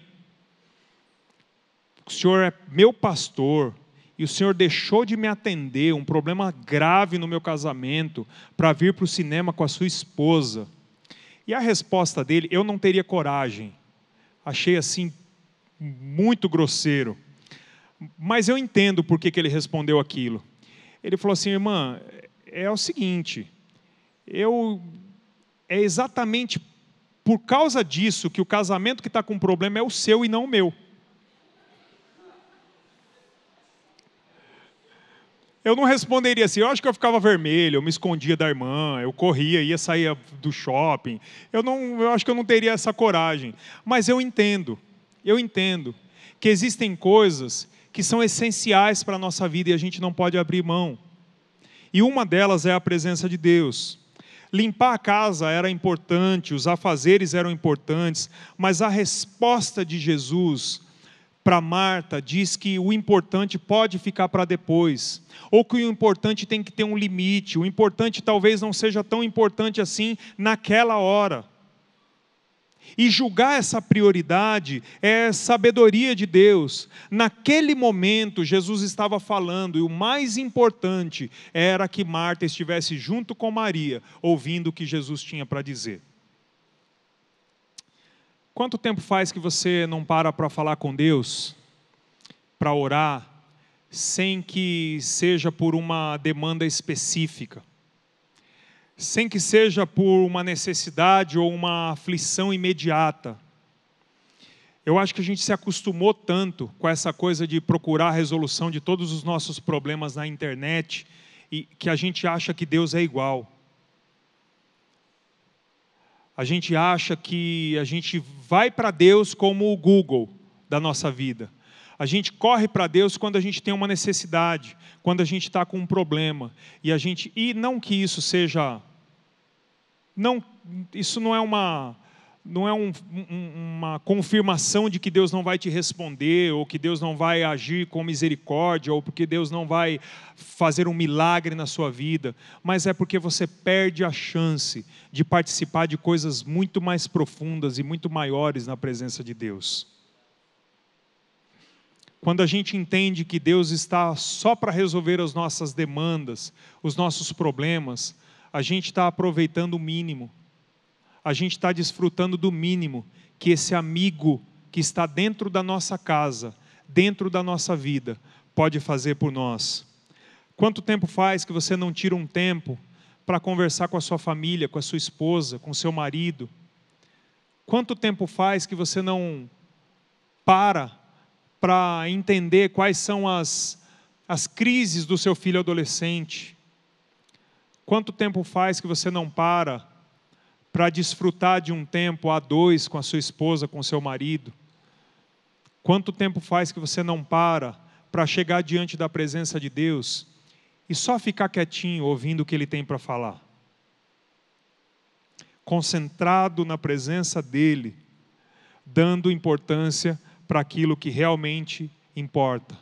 [SPEAKER 1] O senhor é meu pastor e o senhor deixou de me atender, um problema grave no meu casamento, para vir para o cinema com a sua esposa. E a resposta dele, eu não teria coragem. Achei assim muito grosseiro. Mas eu entendo por que, que ele respondeu aquilo. Ele falou assim, irmã, é o seguinte, eu é exatamente por causa disso que o casamento que está com problema é o seu e não o meu. eu não responderia assim. Eu acho que eu ficava vermelho, eu me escondia da irmã, eu corria, ia sair do shopping. Eu não, eu acho que eu não teria essa coragem. Mas eu entendo, eu entendo que existem coisas que são essenciais para a nossa vida e a gente não pode abrir mão. E uma delas é a presença de Deus. Limpar a casa era importante, os afazeres eram importantes, mas a resposta de Jesus para Marta diz que o importante pode ficar para depois, ou que o importante tem que ter um limite, o importante talvez não seja tão importante assim naquela hora. E julgar essa prioridade é sabedoria de Deus. Naquele momento, Jesus estava falando, e o mais importante era que Marta estivesse junto com Maria, ouvindo o que Jesus tinha para dizer. Quanto tempo faz que você não para para falar com Deus, para orar, sem que seja por uma demanda específica? Sem que seja por uma necessidade ou uma aflição imediata. Eu acho que a gente se acostumou tanto com essa coisa de procurar a resolução de todos os nossos problemas na internet e que a gente acha que Deus é igual. A gente acha que a gente vai para Deus como o Google da nossa vida. A gente corre para Deus quando a gente tem uma necessidade, quando a gente está com um problema. E a gente e não que isso seja não, isso não é uma não é um, uma confirmação de que Deus não vai te responder, ou que Deus não vai agir com misericórdia, ou porque Deus não vai fazer um milagre na sua vida, mas é porque você perde a chance de participar de coisas muito mais profundas e muito maiores na presença de Deus. Quando a gente entende que Deus está só para resolver as nossas demandas, os nossos problemas, a gente está aproveitando o mínimo, a gente está desfrutando do mínimo que esse amigo que está dentro da nossa casa, dentro da nossa vida, pode fazer por nós. Quanto tempo faz que você não tira um tempo para conversar com a sua família, com a sua esposa, com o seu marido? Quanto tempo faz que você não para para entender quais são as, as crises do seu filho adolescente? Quanto tempo faz que você não para para desfrutar de um tempo a dois com a sua esposa, com o seu marido? Quanto tempo faz que você não para para chegar diante da presença de Deus e só ficar quietinho ouvindo o que Ele tem para falar? Concentrado na presença dEle, dando importância para aquilo que realmente importa.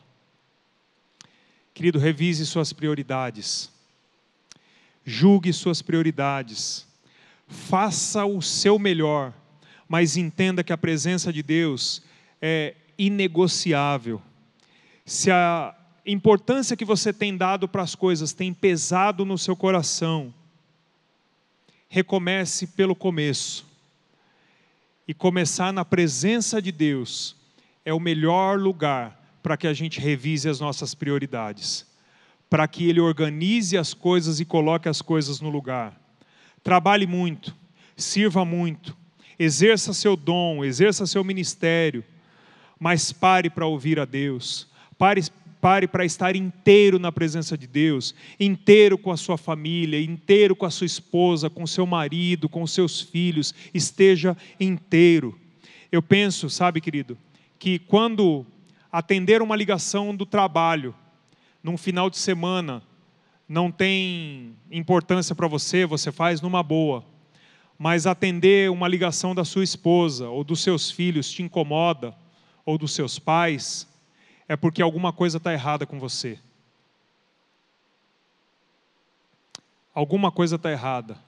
[SPEAKER 1] Querido, revise suas prioridades julgue suas prioridades, faça o seu melhor, mas entenda que a presença de Deus é inegociável. Se a importância que você tem dado para as coisas tem pesado no seu coração, recomece pelo começo. E começar na presença de Deus é o melhor lugar para que a gente revise as nossas prioridades para que ele organize as coisas e coloque as coisas no lugar. Trabalhe muito, sirva muito, exerça seu dom, exerça seu ministério, mas pare para ouvir a Deus, pare, pare para estar inteiro na presença de Deus, inteiro com a sua família, inteiro com a sua esposa, com seu marido, com seus filhos, esteja inteiro. Eu penso, sabe, querido, que quando atender uma ligação do trabalho, num final de semana não tem importância para você, você faz numa boa. Mas atender uma ligação da sua esposa ou dos seus filhos te incomoda, ou dos seus pais, é porque alguma coisa está errada com você. Alguma coisa está errada.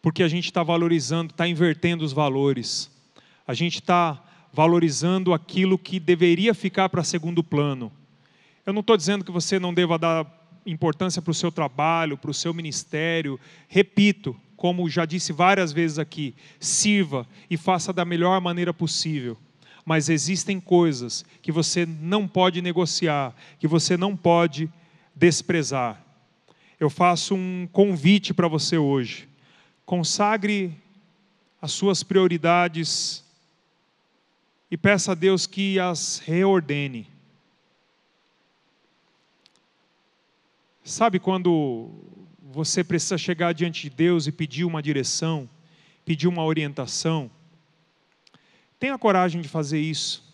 [SPEAKER 1] Porque a gente está valorizando, está invertendo os valores. A gente está valorizando aquilo que deveria ficar para segundo plano. Eu não estou dizendo que você não deva dar importância para o seu trabalho, para o seu ministério. Repito, como já disse várias vezes aqui, sirva e faça da melhor maneira possível. Mas existem coisas que você não pode negociar, que você não pode desprezar. Eu faço um convite para você hoje. Consagre as suas prioridades e peça a Deus que as reordene Sabe quando você precisa chegar diante de Deus e pedir uma direção, pedir uma orientação? Tenha coragem de fazer isso.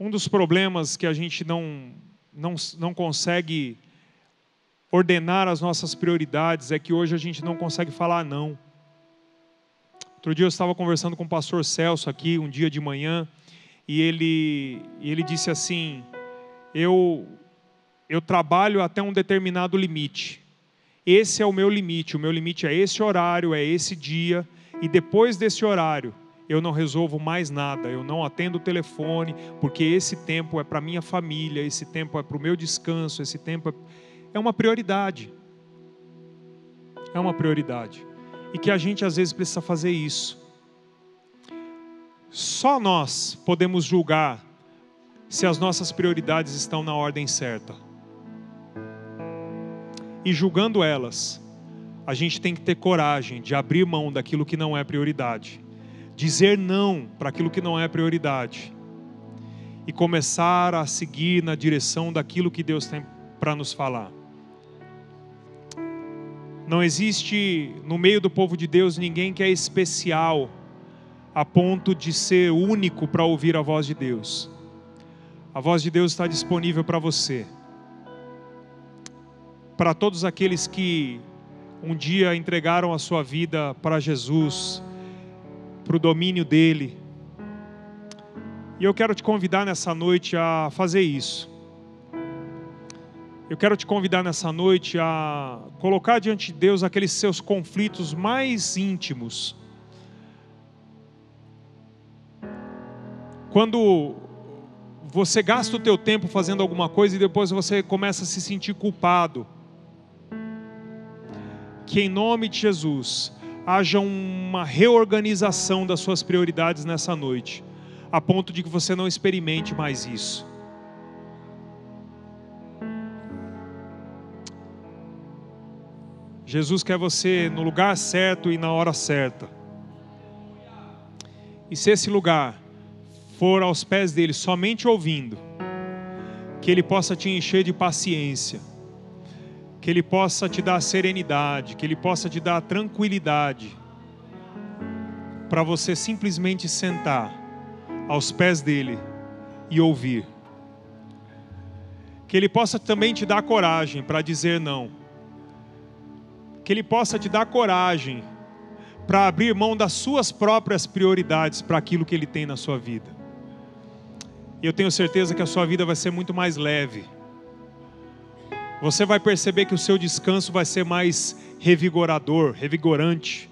[SPEAKER 1] Um dos problemas que a gente não, não, não consegue ordenar as nossas prioridades é que hoje a gente não consegue falar não. Outro dia eu estava conversando com o pastor Celso aqui, um dia de manhã, e ele, ele disse assim: eu, eu trabalho até um determinado limite. Esse é o meu limite. O meu limite é esse horário, é esse dia, e depois desse horário eu não resolvo mais nada, eu não atendo o telefone, porque esse tempo é para minha família, esse tempo é para o meu descanso, esse tempo é... é uma prioridade. É uma prioridade. E que a gente às vezes precisa fazer isso. Só nós podemos julgar se as nossas prioridades estão na ordem certa. E julgando elas, a gente tem que ter coragem de abrir mão daquilo que não é prioridade dizer não para aquilo que não é prioridade e começar a seguir na direção daquilo que Deus tem para nos falar. Não existe no meio do povo de Deus ninguém que é especial a ponto de ser único para ouvir a voz de Deus. A voz de Deus está disponível para você. Para todos aqueles que um dia entregaram a sua vida para Jesus, para o domínio dele. E eu quero te convidar nessa noite a fazer isso. Eu quero te convidar nessa noite a colocar diante de Deus aqueles seus conflitos mais íntimos. Quando você gasta o teu tempo fazendo alguma coisa e depois você começa a se sentir culpado. Que em nome de Jesus, haja uma reorganização das suas prioridades nessa noite, a ponto de que você não experimente mais isso. Jesus quer você no lugar certo e na hora certa. E se esse lugar for aos pés dele somente ouvindo, que ele possa te encher de paciência que Ele possa te dar serenidade, que Ele possa te dar tranquilidade, para você simplesmente sentar aos pés dEle e ouvir. Que Ele possa também te dar coragem para dizer não. Que Ele possa te dar coragem para abrir mão das suas próprias prioridades para aquilo que Ele tem na sua vida. E eu tenho certeza que a sua vida vai ser muito mais leve você vai perceber que o seu descanso vai ser mais revigorador, revigorante.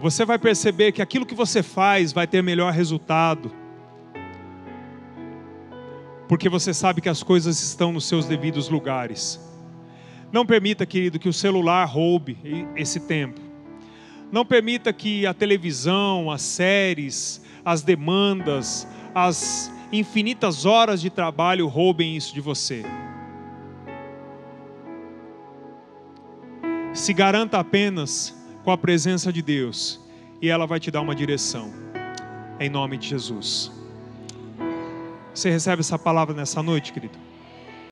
[SPEAKER 1] Você vai perceber que aquilo que você faz vai ter melhor resultado. Porque você sabe que as coisas estão nos seus devidos lugares. Não permita, querido, que o celular roube esse tempo. Não permita que a televisão, as séries, as demandas, as infinitas horas de trabalho roubem isso de você. Se garanta apenas com a presença de Deus e ela vai te dar uma direção. Em nome de Jesus. Você recebe essa palavra nessa noite, querido?